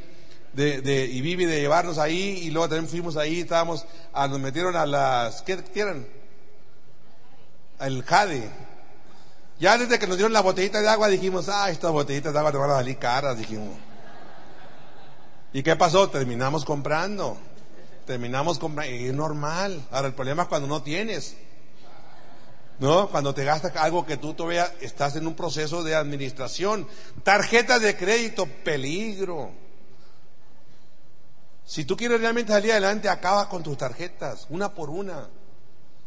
de, y Vivi de llevarnos ahí y luego también fuimos ahí, estábamos, a, nos metieron a las, ¿qué quieran? Al Jade. Ya desde que nos dieron la botellita de agua dijimos, ah, estas botellitas de agua te van a salir caras, dijimos. ¿Y qué pasó? Terminamos comprando. Terminamos comprando. Es normal. Ahora el problema es cuando no tienes. ¿No? Cuando te gastas algo que tú todavía estás en un proceso de administración. Tarjetas de crédito, peligro. Si tú quieres realmente salir adelante, acaba con tus tarjetas, una por una.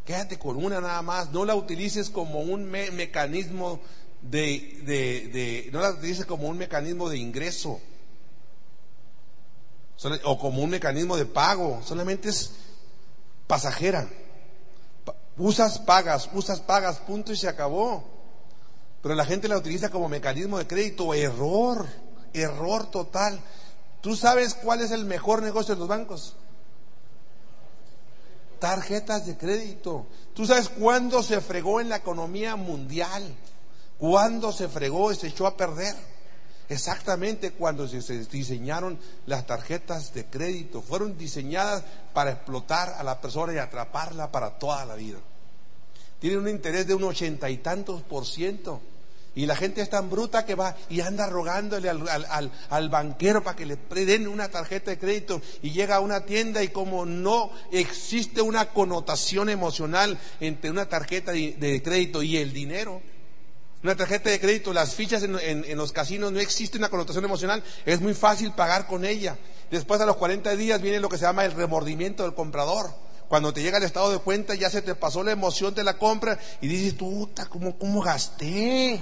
Quédate con una nada más. No la utilices como un mecanismo de, de, no la utilices como un mecanismo de ingreso o como un mecanismo de pago. Solamente es pasajera. Usas, pagas, usas, pagas, punto y se acabó. Pero la gente la utiliza como mecanismo de crédito. Error, error total. ¿Tú sabes cuál es el mejor negocio de los bancos? Tarjetas de crédito. ¿Tú sabes cuándo se fregó en la economía mundial? ¿Cuándo se fregó y se echó a perder? Exactamente cuando se diseñaron las tarjetas de crédito. Fueron diseñadas para explotar a la persona y atraparla para toda la vida. Tienen un interés de un ochenta y tantos por ciento. Y la gente es tan bruta que va y anda rogándole al, banquero para que le den una tarjeta de crédito y llega a una tienda y como no existe una connotación emocional entre una tarjeta de crédito y el dinero, una tarjeta de crédito, las fichas en, los casinos no existe una connotación emocional, es muy fácil pagar con ella. Después a los 40 días viene lo que se llama el remordimiento del comprador. Cuando te llega el estado de cuenta ya se te pasó la emoción de la compra y dices, tú, ¿cómo, cómo gasté?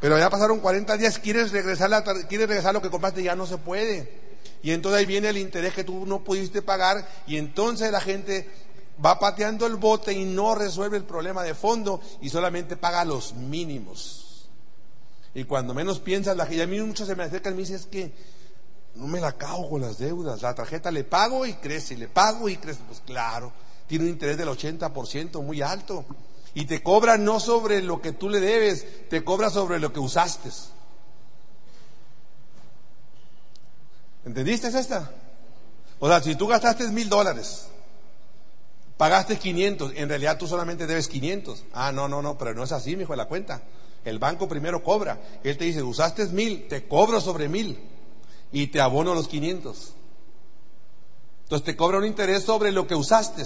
Pero ya pasaron 40 días, quieres regresar, la, quieres regresar lo que compraste, ya no se puede. Y entonces ahí viene el interés que tú no pudiste pagar y entonces la gente va pateando el bote y no resuelve el problema de fondo y solamente paga los mínimos. Y cuando menos piensas, la gente, a mí muchos se me acercan y me dicen, es que no me la cago con las deudas, la tarjeta le pago y crece, le pago y crece. Pues claro, tiene un interés del 80% muy alto. Y te cobra no sobre lo que tú le debes, te cobra sobre lo que usaste. ¿Entendiste esta? O sea, si tú gastaste mil dólares Pagaste 500, en realidad tú solamente debes 500. Ah, no, no, no, pero no es así, mi hijo la cuenta. El banco primero cobra. Él te dice, usaste mil, te cobro sobre mil y te abono los 500. Entonces te cobra un interés sobre lo que usaste.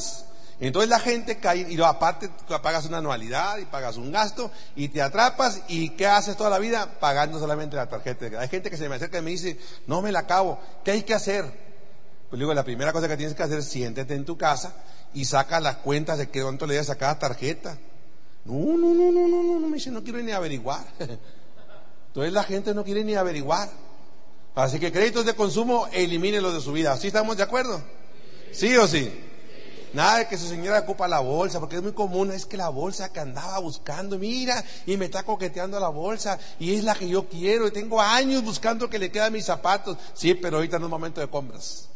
Entonces la gente cae y aparte pagas una anualidad y pagas un gasto y te atrapas y ¿qué haces toda la vida? Pagando solamente la tarjeta. Hay gente que se me acerca y me dice, no me la acabo, ¿qué hay que hacer? Pues digo, la primera cosa que tienes que hacer siéntete en tu casa y saca las cuentas de qué cuánto le debes a cada tarjeta. No, no, no, no, no, no, no, me dice, no quiero ni averiguar. <laughs> Entonces la gente no quiere ni averiguar. Así que créditos de consumo, elimínenlos de su vida. ¿Sí estamos de acuerdo? ¿Sí o sí? Nada de que su señora ocupa la bolsa, porque es muy común, es que la bolsa que andaba buscando, mira, y me está coqueteando la bolsa, y es la que yo quiero, y tengo años buscando que le quedan mis zapatos. Sí, pero ahorita no es momento de compras.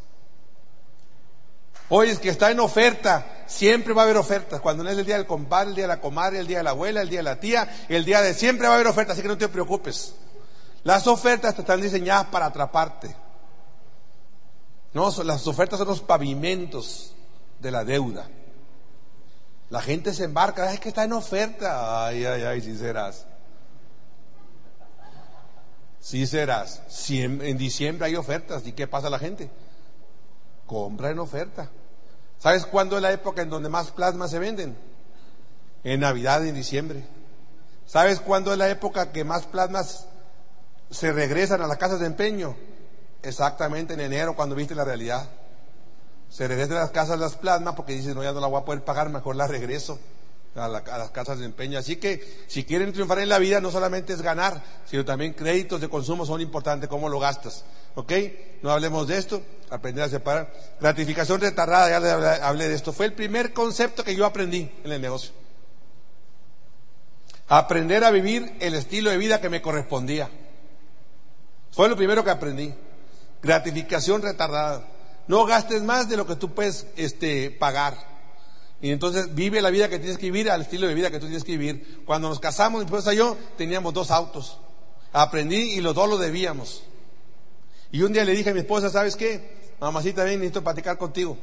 Hoy es que está en oferta, siempre va a haber ofertas. Cuando no es el día del compadre, el día de la comadre, el día de la abuela, el día de la tía, el día de siempre va a haber ofertas, así que no te preocupes. Las ofertas te están diseñadas para atraparte. No, las ofertas son los pavimentos de la deuda. La gente se embarca, es que está en oferta. Ay, ay, ay, sí serás. Sí serás. En diciembre hay ofertas. ¿Y qué pasa a la gente? Compra en oferta. ¿Sabes cuándo es la época en donde más plasmas se venden? En Navidad en diciembre. ¿Sabes cuándo es la época que más plasmas se regresan a las casas de empeño? Exactamente en enero, cuando viste la realidad. Se regresan a las casas las plasmas porque dicen, no, ya no la voy a poder pagar, mejor la regreso a, las casas de empeño. Así que si quieren triunfar en la vida, no solamente es ganar, sino también créditos de consumo son importantes, cómo lo gastas. ¿Ok? No hablemos de esto, aprender a separar. Gratificación retardada, ya le hablé de esto. Fue el primer concepto que yo aprendí en el negocio. Aprender a vivir el estilo de vida que me correspondía. Fue lo primero que aprendí. Gratificación retardada. No gastes más de lo que tú puedes este, pagar. Y entonces vive la vida que tienes que vivir al estilo de vida que tú tienes que vivir. Cuando nos casamos, mi esposa y yo teníamos dos autos. Aprendí y los dos lo debíamos. Y un día le dije a mi esposa, ¿sabes qué? Mamacita, ven, necesito platicar contigo.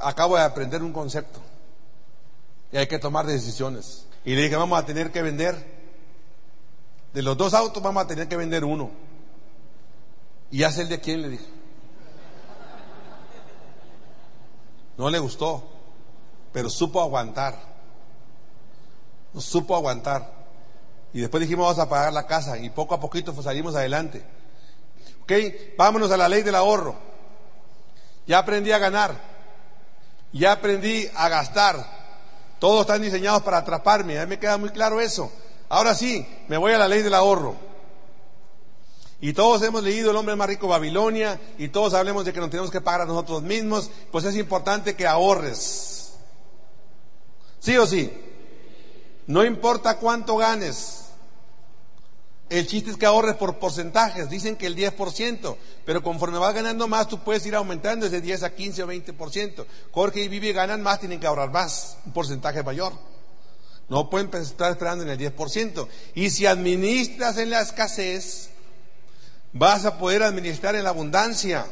Acabo de aprender un concepto. Y hay que tomar decisiones. Y le dije, vamos a tener que vender. De los dos autos vamos a tener que vender uno. ¿Y hace el de quién? Le dije. No le gustó pero supo aguantar. Nos supo aguantar. Y después dijimos, vamos a pagar la casa. Y poco a poquito salimos adelante. Ok, vámonos a la ley del ahorro. Ya aprendí a ganar. Ya aprendí a gastar. Todos están diseñados para atraparme. A mí me queda muy claro eso. Ahora sí, me voy a la ley del ahorro. Y todos hemos leído El hombre más rico Babilonia y todos hablemos de que nos tenemos que pagar a nosotros mismos. Pues es importante que ahorres. ¿Sí o sí? No importa cuánto ganes. El chiste es que ahorres por porcentajes. Dicen que el 10%, pero conforme vas ganando más, tú puedes ir aumentando ese 10 a 15 o 20%. Jorge y Vivi ganan más, tienen que ahorrar más, un porcentaje mayor. No pueden estar esperando en el 10%. Y si administras en la escasez, vas a poder administrar en la abundancia.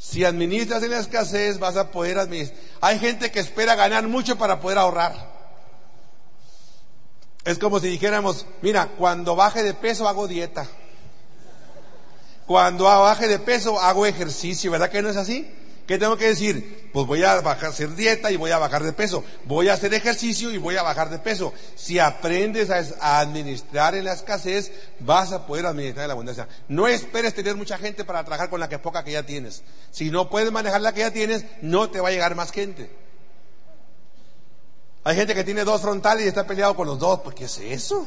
Si administras en la escasez, vas a poder administrar. Hay gente que espera ganar mucho para poder ahorrar. Es como si dijéramos, mira, cuando baje de peso hago dieta. Cuando baje de peso hago ejercicio, ¿verdad que no es así? ¿Qué tengo que decir? Pues voy a bajar, hacer dieta y voy a bajar de peso. Voy a hacer ejercicio y voy a bajar de peso. Si aprendes a, administrar en la escasez, vas a poder administrar en la abundancia. No esperes tener mucha gente para trabajar con la que poca que ya tienes. Si no puedes manejar la que ya tienes, no te va a llegar más gente. Hay gente que tiene dos frontales y está peleado con los dos. ¿Por qué es eso?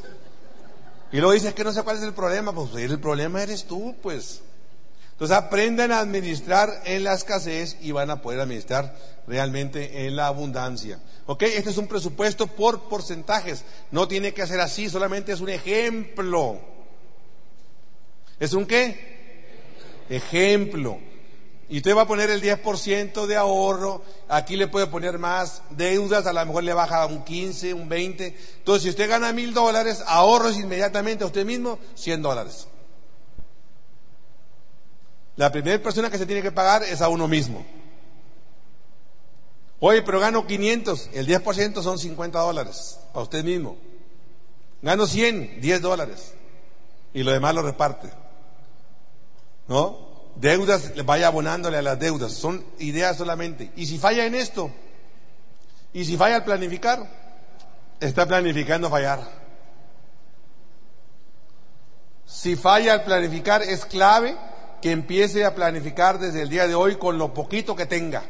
Y luego dices que no sé cuál es el problema. Pues el problema eres tú, pues. Entonces aprendan a administrar en la escasez y van a poder administrar realmente en la abundancia. ¿Ok? Este es un presupuesto por porcentajes. No tiene que ser así, solamente es un ejemplo. ¿Es un qué? Ejemplo. Y usted va a poner el 10% de ahorro, aquí le puede poner más deudas, a lo mejor le baja un 15, un 20. Entonces, si usted gana mil dólares, ahorros inmediatamente a usted mismo 100 dólares. La primera persona que se tiene que pagar es a uno mismo. Oye, pero gano 500, el 10% son 50 dólares para usted mismo. Gano 100, 10 dólares. Y lo demás lo reparte. ¿No? Deudas, vaya abonándole a las deudas. Son ideas solamente. Y si falla en esto, y si falla al planificar, está planificando fallar. Si falla al planificar es clave que empiece a planificar desde el día de hoy con lo poquito que tenga.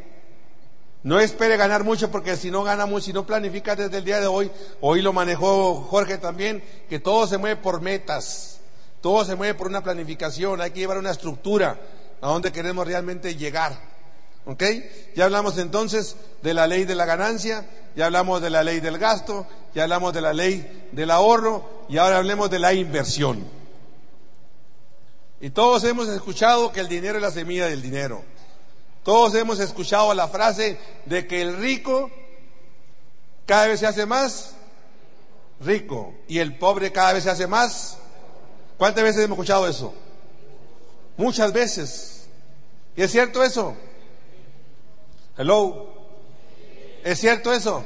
No espere ganar mucho porque si no gana mucho, si no planifica desde el día de hoy, hoy lo manejó Jorge también, que todo se mueve por metas, todo se mueve por una planificación, hay que llevar una estructura a donde queremos realmente llegar. ¿Ok? Ya hablamos entonces de la ley de la ganancia, ya hablamos de la ley del gasto, ya hablamos de la ley del ahorro y ahora hablemos de la inversión. Y todos hemos escuchado que el dinero es la semilla del dinero. Todos hemos escuchado la frase de que el rico cada vez se hace más rico y el pobre cada vez se hace más. ¿Cuántas veces hemos escuchado eso? Muchas veces. ¿Y es cierto eso? Hello. ¿Es cierto eso?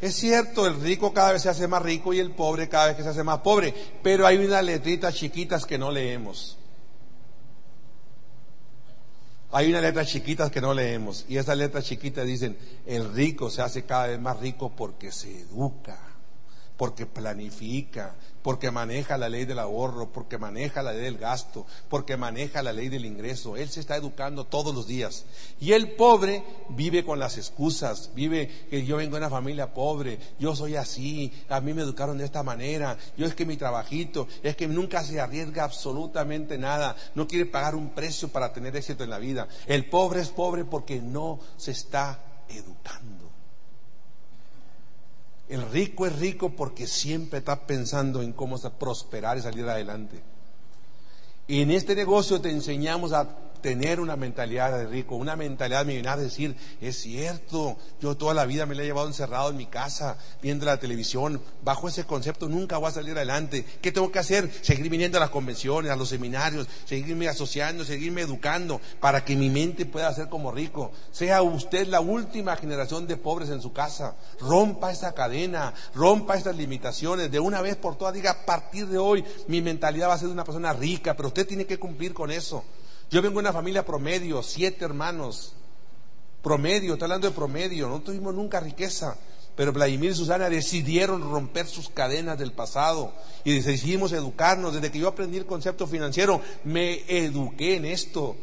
Es cierto, el rico cada vez se hace más rico y el pobre cada vez que se hace más pobre, pero hay unas letritas chiquitas que no leemos. Hay unas letras chiquitas que no leemos y esas letras chiquitas dicen, el rico se hace cada vez más rico porque se educa, porque planifica, porque maneja la ley del ahorro, porque maneja la ley del gasto, porque maneja la ley del ingreso. Él se está educando todos los días. Y el pobre vive con las excusas, vive que yo vengo de una familia pobre, yo soy así, a mí me educaron de esta manera, yo es que mi trabajito, es que nunca se arriesga absolutamente nada, no quiere pagar un precio para tener éxito en la vida. El pobre es pobre porque no se está educando. El rico es rico porque siempre está pensando en cómo prosperar y salir adelante. Y en este negocio te enseñamos a tener una mentalidad de rico, una mentalidad millonaria, decir, es cierto, yo toda la vida me la he llevado encerrado en mi casa, viendo la televisión, bajo ese concepto nunca voy a salir adelante. ¿Qué tengo que hacer? Seguir viniendo a las convenciones, a los seminarios, seguirme asociando, seguirme educando, para que mi mente pueda ser como rico. Sea usted la última generación de pobres en su casa. Rompa esa cadena, rompa estas limitaciones, de una vez por todas diga, a partir de hoy mi mentalidad va a ser de una persona rica, pero usted tiene que cumplir con eso. Yo vengo de una familia promedio, siete hermanos. Promedio, estoy hablando de promedio, no tuvimos nunca riqueza. Pero Vladimir y Susana decidieron romper sus cadenas del pasado y decidimos educarnos. Desde que yo aprendí el concepto financiero, me eduqué en esto.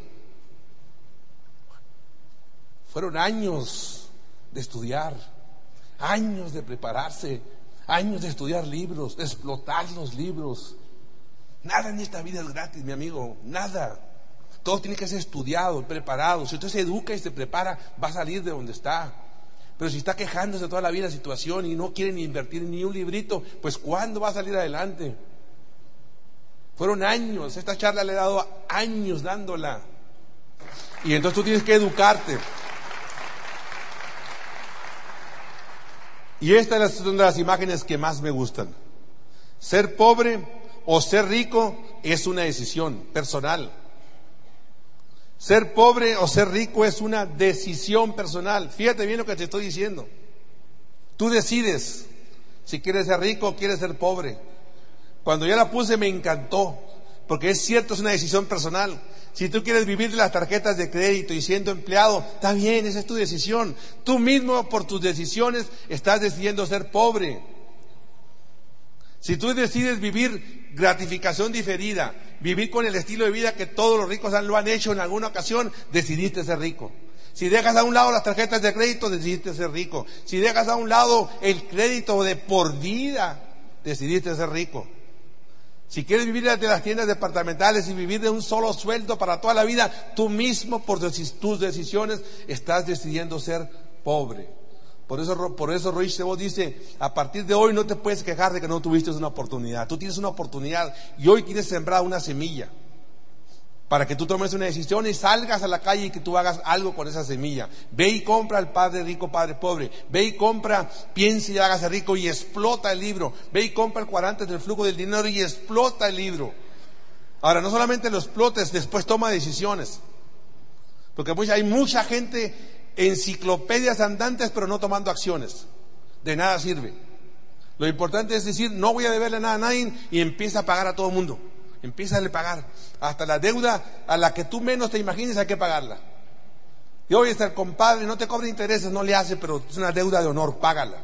Fueron años de estudiar, años de prepararse, años de estudiar libros, de explotar los libros. Nada en esta vida es gratis, mi amigo, nada. Todo tiene que ser estudiado, preparado. Si usted se educa y se prepara, va a salir de donde está. Pero si está quejándose toda la vida de la situación y no quiere ni invertir ni un librito, pues ¿cuándo va a salir adelante? Fueron años, esta charla le he dado años dándola. Y entonces tú tienes que educarte. Y estas son de las imágenes que más me gustan. Ser pobre o ser rico es una decisión personal. Ser pobre o ser rico es una decisión personal. Fíjate bien lo que te estoy diciendo. Tú decides si quieres ser rico o quieres ser pobre. Cuando ya la puse me encantó, porque es cierto, es una decisión personal. Si tú quieres vivir de las tarjetas de crédito y siendo empleado, está bien, esa es tu decisión. Tú mismo por tus decisiones estás decidiendo ser pobre. Si tú decides vivir gratificación diferida, vivir con el estilo de vida que todos los ricos lo han hecho en alguna ocasión, decidiste ser rico. Si dejas a un lado las tarjetas de crédito, decidiste ser rico. Si dejas a un lado el crédito de por vida, decidiste ser rico. Si quieres vivir de las tiendas departamentales y vivir de un solo sueldo para toda la vida, tú mismo por tus decisiones estás decidiendo ser pobre. Por eso, por eso Ruiz dice, a partir de hoy no te puedes quejar de que no tuviste una oportunidad. Tú tienes una oportunidad y hoy quieres sembrar una semilla para que tú tomes una decisión y salgas a la calle y que tú hagas algo con esa semilla. Ve y compra al padre rico, padre pobre. Ve y compra, piensa y hágase rico y explota el libro. Ve y compra el cuadrante del flujo del dinero y explota el libro. Ahora, no solamente lo explotes, después toma decisiones. Porque hay mucha gente enciclopedias andantes pero no tomando acciones. De nada sirve. Lo importante es decir, no voy a deberle nada a nadie y empieza a pagar a todo el mundo. Empieza a pagar. Hasta la deuda a la que tú menos te imagines hay que pagarla. Y hoy está el compadre, no te cobra intereses, no le hace, pero es una deuda de honor, págala.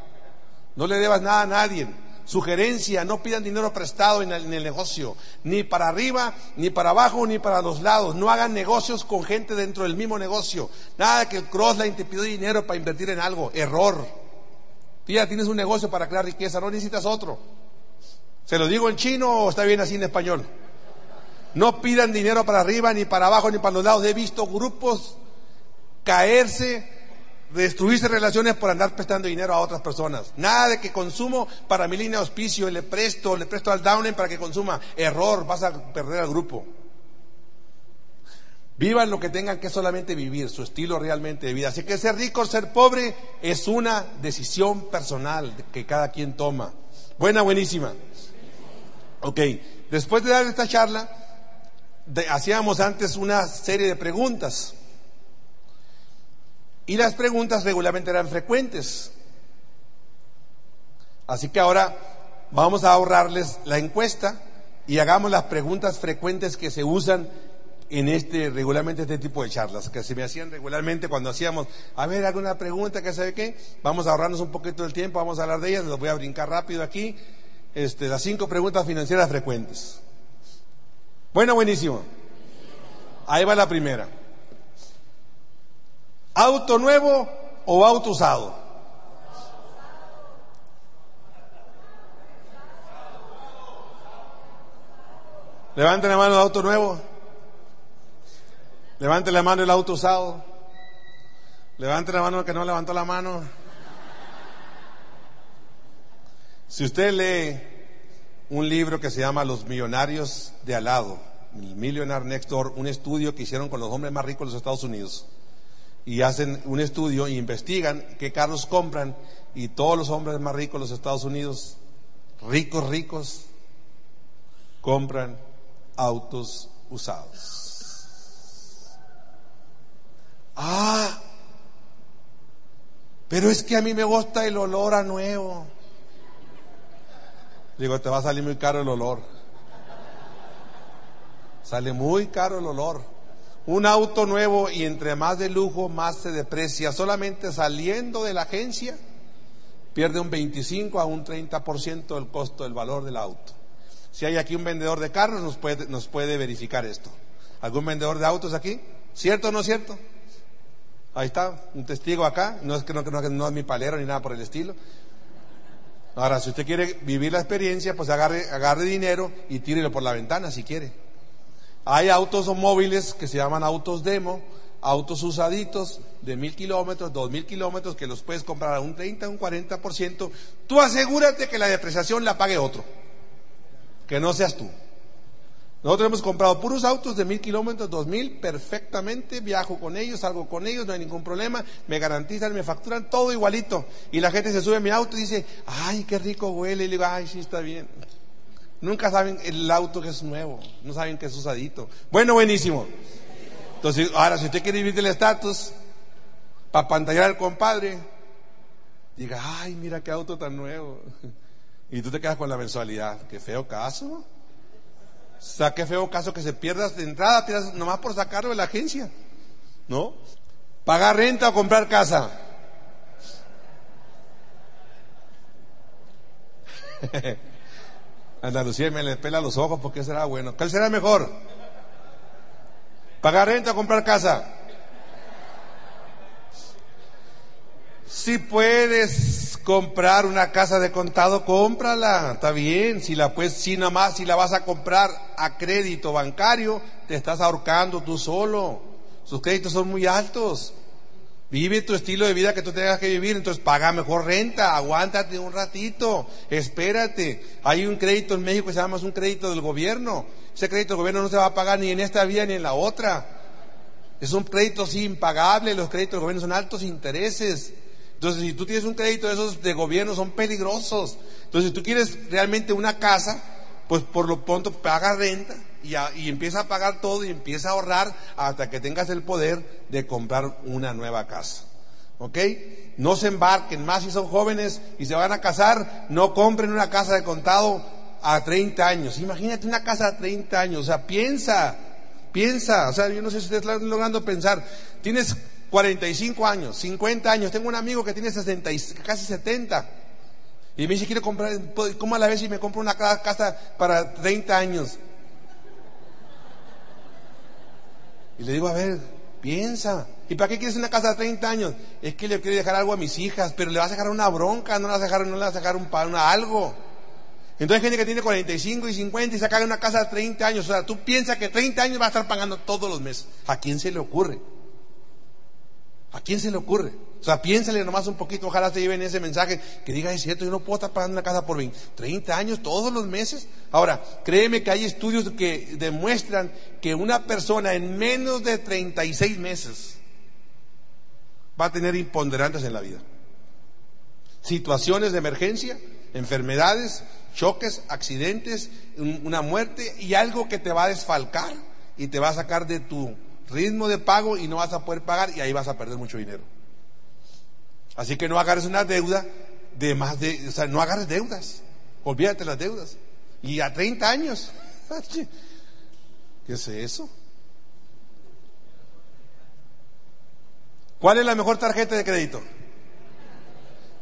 No le debas nada a nadie. Sugerencia, no pidan dinero prestado en el, negocio, ni para arriba, ni para abajo, ni para los lados. No hagan negocios con gente dentro del mismo negocio. Nada que el Crossline te pida dinero para invertir en algo. Error. Tú tienes un negocio para crear riqueza, no necesitas otro. ¿Se lo digo en chino o está bien así en español? No pidan dinero para arriba, ni para abajo, ni para los lados. He visto grupos caerse, destruirse relaciones por andar prestando dinero a otras personas. Nada de que consumo para mi línea de auspicio, le presto, le presto al downing para que consuma. Error, vas a perder al grupo. Vivan lo que tengan que solamente vivir, su estilo realmente de vida. Así que ser rico o ser pobre es una decisión personal que cada quien toma. Buena, buenísima. Ok, después de dar esta charla, hacíamos antes una serie de preguntas. Y las preguntas regularmente eran frecuentes. Así que ahora vamos a ahorrarles la encuesta y hagamos las preguntas frecuentes que se usan en este, regularmente este tipo de charlas, que se me hacían regularmente cuando hacíamos, a ver, alguna pregunta que sabe qué, vamos a ahorrarnos un poquito del tiempo, vamos a hablar de ellas, los voy a brincar rápido aquí, este, las cinco preguntas financieras frecuentes. Bueno, buenísimo. Ahí va la primera. ¿Auto nuevo o auto usado? Levanten la mano el auto nuevo. Levante la mano el auto usado. Levante la mano el que no levantó la mano. Si usted lee un libro que se llama Los Millonarios de Alado, Millionaire Next Door, un estudio que hicieron con los hombres más ricos de los Estados Unidos, y hacen un estudio e investigan qué carros compran, y todos los hombres más ricos de los Estados Unidos, ricos, ricos, compran autos usados. Ah, pero es que a mí me gusta el olor a nuevo. Digo, te va a salir muy caro el olor. Sale muy caro el olor. Un auto nuevo y entre más de lujo, más se deprecia. Solamente saliendo de la agencia, pierde un 25 a un 30% del costo del valor del auto. Si hay aquí un vendedor de carros, nos puede, nos puede verificar esto. ¿Algún vendedor de autos aquí? ¿Cierto o no cierto? Ahí está, un testigo acá. No es que no, no, es mi palero ni nada por el estilo. Ahora, si usted quiere vivir la experiencia, pues agarre, agarre dinero y tírelo por la ventana si quiere. Hay autos móviles que se llaman autos demo, autos usaditos de mil kilómetros, dos mil kilómetros, que los puedes comprar a un 30, un 40%. Tú asegúrate que la depreciación la pague otro, que no seas tú. Nosotros hemos comprado puros autos de mil kilómetros, dos mil, perfectamente, viajo con ellos, salgo con ellos, no hay ningún problema, me garantizan, me facturan todo igualito. Y la gente se sube a mi auto y dice, ay, qué rico huele, y le digo, ay, sí, está bien. Nunca saben el auto que es nuevo, no saben que es usadito. Bueno, buenísimo. Entonces, ahora, si usted quiere vivir del estatus, para pantallar al compadre, diga, ay, mira qué auto tan nuevo. <laughs> Y tú te quedas con la mensualidad. Qué feo caso. O sea, qué feo caso que se pierdas de entrada, nomás por sacarlo de la agencia. ¿No? Pagar renta o comprar casa. <laughs> Andalucía me le pela los ojos porque será bueno. ¿Cuál será mejor? ¿Pagar renta o comprar casa? Si puedes comprar una casa de contado, cómprala, está bien. Si la pues, si nada más, si la vas a comprar a crédito bancario, te estás ahorcando tú solo. Sus créditos son muy altos. Vive tu estilo de vida que tú tengas que vivir, entonces paga mejor renta, aguántate un ratito, espérate. Hay un crédito en México que se llama un crédito del gobierno. Ese crédito del gobierno no se va a pagar ni en esta vida ni en la otra. Es un crédito sí impagable, los créditos del gobierno son altos intereses. Entonces, si tú tienes un crédito de esos de gobierno, son peligrosos. Entonces, si tú quieres realmente una casa, pues por lo pronto paga renta y, y, empieza a pagar todo y empieza a ahorrar hasta que tengas el poder de comprar una nueva casa. ¿Ok? No se embarquen más si son jóvenes y se van a casar, no compren una casa de contado a 30 años. Imagínate una casa a 30 años, o sea, piensa, piensa, o sea, yo no sé si ustedes están logrando pensar. Tienes 45 años, 50 años. Tengo un amigo que tiene 60 casi 70. Y me dice, quiero comprar, ¿cómo a la vez si me compro una casa para 30 años? Y le digo, a ver, piensa. ¿Y para qué quieres una casa de 30 años? Es que le quiero dejar algo a mis hijas, pero le vas a dejar una bronca, no le vas a dejar, no le vas a dejar un, una, algo. Entonces hay gente que tiene 45 y 50 y se acaba una casa de 30 años. O sea, tú piensas que 30 años va a estar pagando todos los meses. ¿A quién se le ocurre? quién se le ocurre? O sea, piénsale nomás un poquito, ojalá te lleven ese mensaje que diga, es cierto, yo no puedo estar pagando una casa por 20, 30 años todos los meses. Ahora, créeme que hay estudios que demuestran que una persona en menos de 36 meses va a tener imponderantes en la vida. Situaciones de emergencia, enfermedades, choques, accidentes, una muerte y algo que te va a desfalcar y te va a sacar de tu ritmo de pago y no vas a poder pagar y ahí vas a perder mucho dinero. Así que no agarres una deuda de más de, o sea, no agarres deudas. Olvídate las deudas. Y a 30 años. <laughs> ¿Qué es eso? ¿Cuál es la mejor tarjeta de crédito?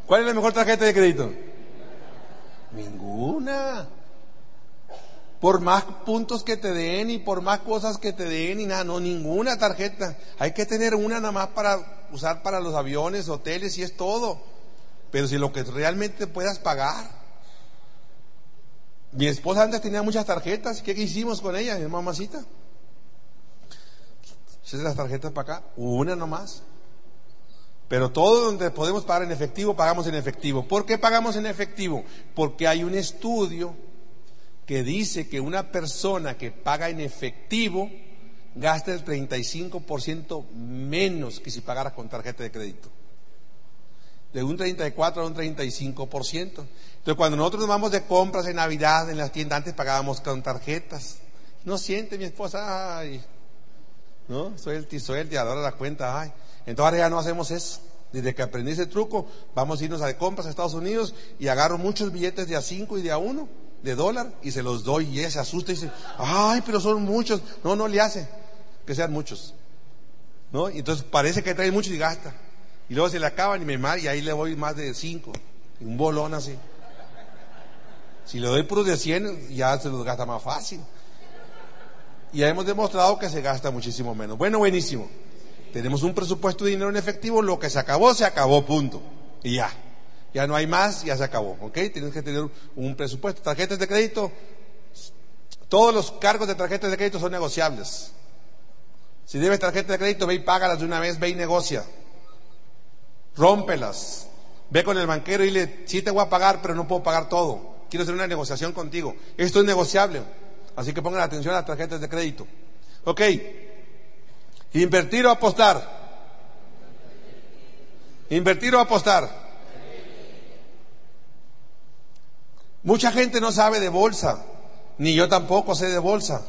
¿Cuál es la mejor tarjeta de crédito? Ninguna. Por más puntos que te den y por más cosas que te den y nada, no, ninguna tarjeta. Hay que tener una nada más para usar para los aviones, hoteles y es todo. Pero si lo que realmente puedas pagar. Mi esposa antes tenía muchas tarjetas. ¿Qué hicimos con ella, mi mamacita? las tarjetas para acá? Una nomás. Pero todo donde podemos pagar en efectivo, pagamos en efectivo. ¿Por qué pagamos en efectivo? Porque hay un estudio que dice que una persona que paga en efectivo gasta el 35% menos que si pagara con tarjeta de crédito. De un 34 a un 35%. Entonces, cuando nosotros nos vamos de compras en Navidad en las tiendas, antes pagábamos con tarjetas. No siente mi esposa, ay, ¿no? Soy el, soy el de la cuenta, ay. Entonces ahora ya no hacemos eso. Desde que aprendí ese truco, vamos a irnos a compras a Estados Unidos y agarro muchos billetes de a 5 y de a 1 de dólar y se los doy y ella se asusta y dice, ay, pero son muchos. No, no le hace que sean muchos. ¿No? Y entonces parece que trae muchos y gasta. Y luego se le acaban y me mal y ahí le voy más de cinco. Un bolón así. Si le doy puros de 100, ya se los gasta más fácil. Y ya hemos demostrado que se gasta muchísimo menos. Bueno, buenísimo. Tenemos un presupuesto de dinero en efectivo, lo que se acabó, se acabó, punto. Y ya. Ya no hay más, ya se acabó. ¿Ok? Tienes que tener un presupuesto. Tarjetas de crédito, todos los cargos de tarjetas de crédito son negociables. Si debes tarjeta de crédito, ve y págalas de una vez, ve y negocia. Rómpelas. Ve con el banquero y dile, sí te voy a pagar, pero no puedo pagar todo. Quiero hacer una negociación contigo. Esto es negociable. Así que pongan atención a las tarjetas de crédito. Ok. Invertir o apostar. Invertir o apostar. Mucha gente no sabe de bolsa, ni yo tampoco sé de bolsa.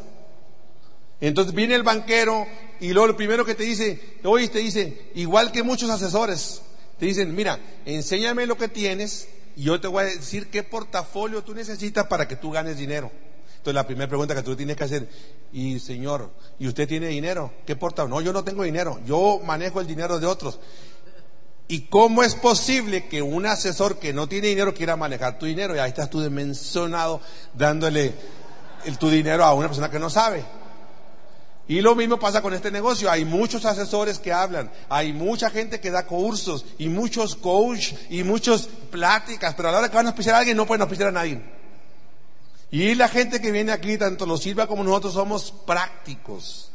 Entonces viene el banquero y luego lo primero que te dice, hoy te dice, igual que muchos asesores, te dicen, mira, enséñame lo que tienes y yo te voy a decir qué portafolio tú necesitas para que tú ganes dinero. Entonces la primera pregunta que tú tienes que hacer, y señor, ¿y usted tiene dinero? ¿Qué portafolio? No, yo no tengo dinero, yo manejo el dinero de otros. ¿Y cómo es posible que un asesor que no tiene dinero quiera manejar tu dinero? Y ahí estás tú dimensionado dándole el, tu dinero a una persona que no sabe. Y lo mismo pasa con este negocio. Hay muchos asesores que hablan, hay mucha gente que da cursos y muchos coach y muchas pláticas, pero a la hora que van a auspiciar a alguien no pueden auspiciar a nadie. Y la gente que viene aquí, tanto los Silva como nosotros, somos prácticos.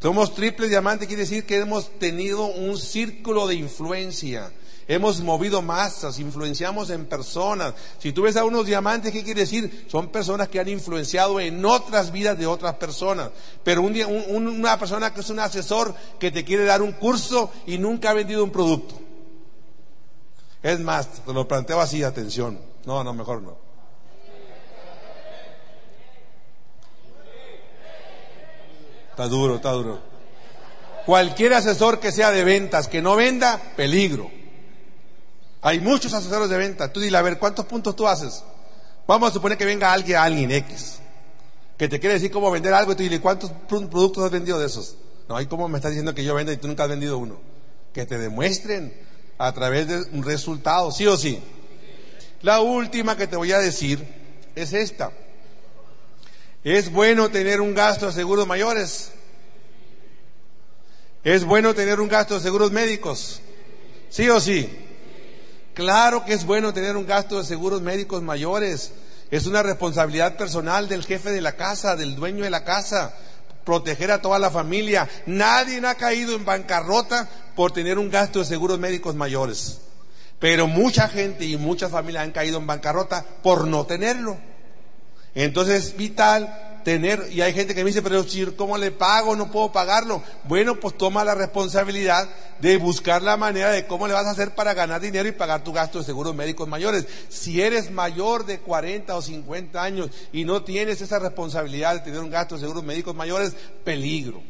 Somos triple diamante, quiere decir que hemos tenido un círculo de influencia. Hemos movido masas, influenciamos en personas. Si tú ves a unos diamantes, ¿qué quiere decir? Son personas que han influenciado en otras vidas de otras personas. Pero un, una persona que es un asesor que te quiere dar un curso y nunca ha vendido un producto. Es más, te lo planteo así, atención. No, no, mejor no. Está duro, está duro. Cualquier asesor que sea de ventas, que no venda, peligro. Hay muchos asesores de venta. Tú dile, a ver, ¿cuántos puntos tú haces? Vamos a suponer que venga alguien, alguien X, que te quiere decir cómo vender algo y tú dile, ¿cuántos productos has vendido de esos? No, hay cómo me estás diciendo que yo vendo y tú nunca has vendido uno. Que te demuestren a través de un resultado, sí o sí. La última que te voy a decir es esta. ¿Es bueno tener un gasto de seguros mayores? ¿Es bueno tener un gasto de seguros médicos? ¿Sí o sí? Claro que es bueno tener un gasto de seguros médicos mayores. Es una responsabilidad personal del jefe de la casa, del dueño de la casa. proteger a toda la familia. Nadie ha caído en bancarrota por tener un gasto de seguros médicos mayores. Pero mucha gente y muchas familias han caído en bancarrota por no tenerlo. Entonces es vital tener, y hay gente que me dice, pero ¿cómo le pago? No puedo pagarlo. Bueno, pues toma la responsabilidad de buscar la manera de cómo le vas a hacer para ganar dinero y pagar tu gasto de seguros médicos mayores. Si eres mayor de 40 o 50 años y no tienes esa responsabilidad de tener un gasto de seguros médicos mayores, peligro.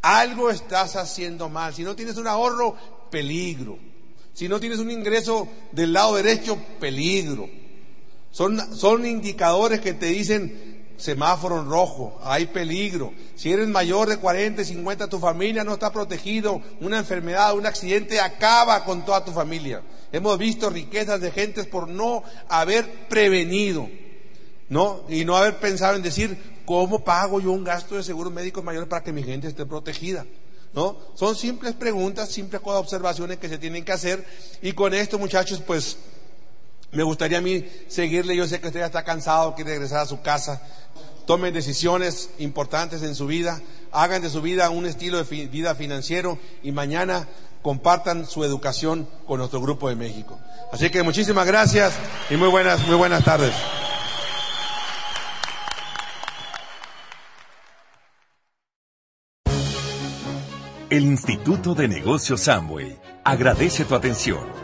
Algo estás haciendo mal. Si no tienes un ahorro, peligro. Si no tienes un ingreso del lado derecho, peligro. Son, indicadores que te dicen semáforo en rojo, hay peligro. Si eres mayor de 40, 50, tu familia no está protegido, una enfermedad, un accidente acaba con toda tu familia. Hemos visto riquezas de gentes por no haber prevenido, ¿no? Y no haber pensado en decir, ¿cómo pago yo un gasto de seguros médicos mayor para que mi gente esté protegida? ¿No? Son simples preguntas, simples observaciones que se tienen que hacer. Y con esto, muchachos, pues me gustaría a mí seguirle, yo sé que usted ya está cansado, quiere regresar a su casa. Tomen decisiones importantes en su vida, hagan de su vida un estilo de vida financiero y mañana compartan su educación con nuestro grupo de México. Así que muchísimas gracias y muy buenas, muy buenas tardes. El Instituto de Negocios Samway agradece tu atención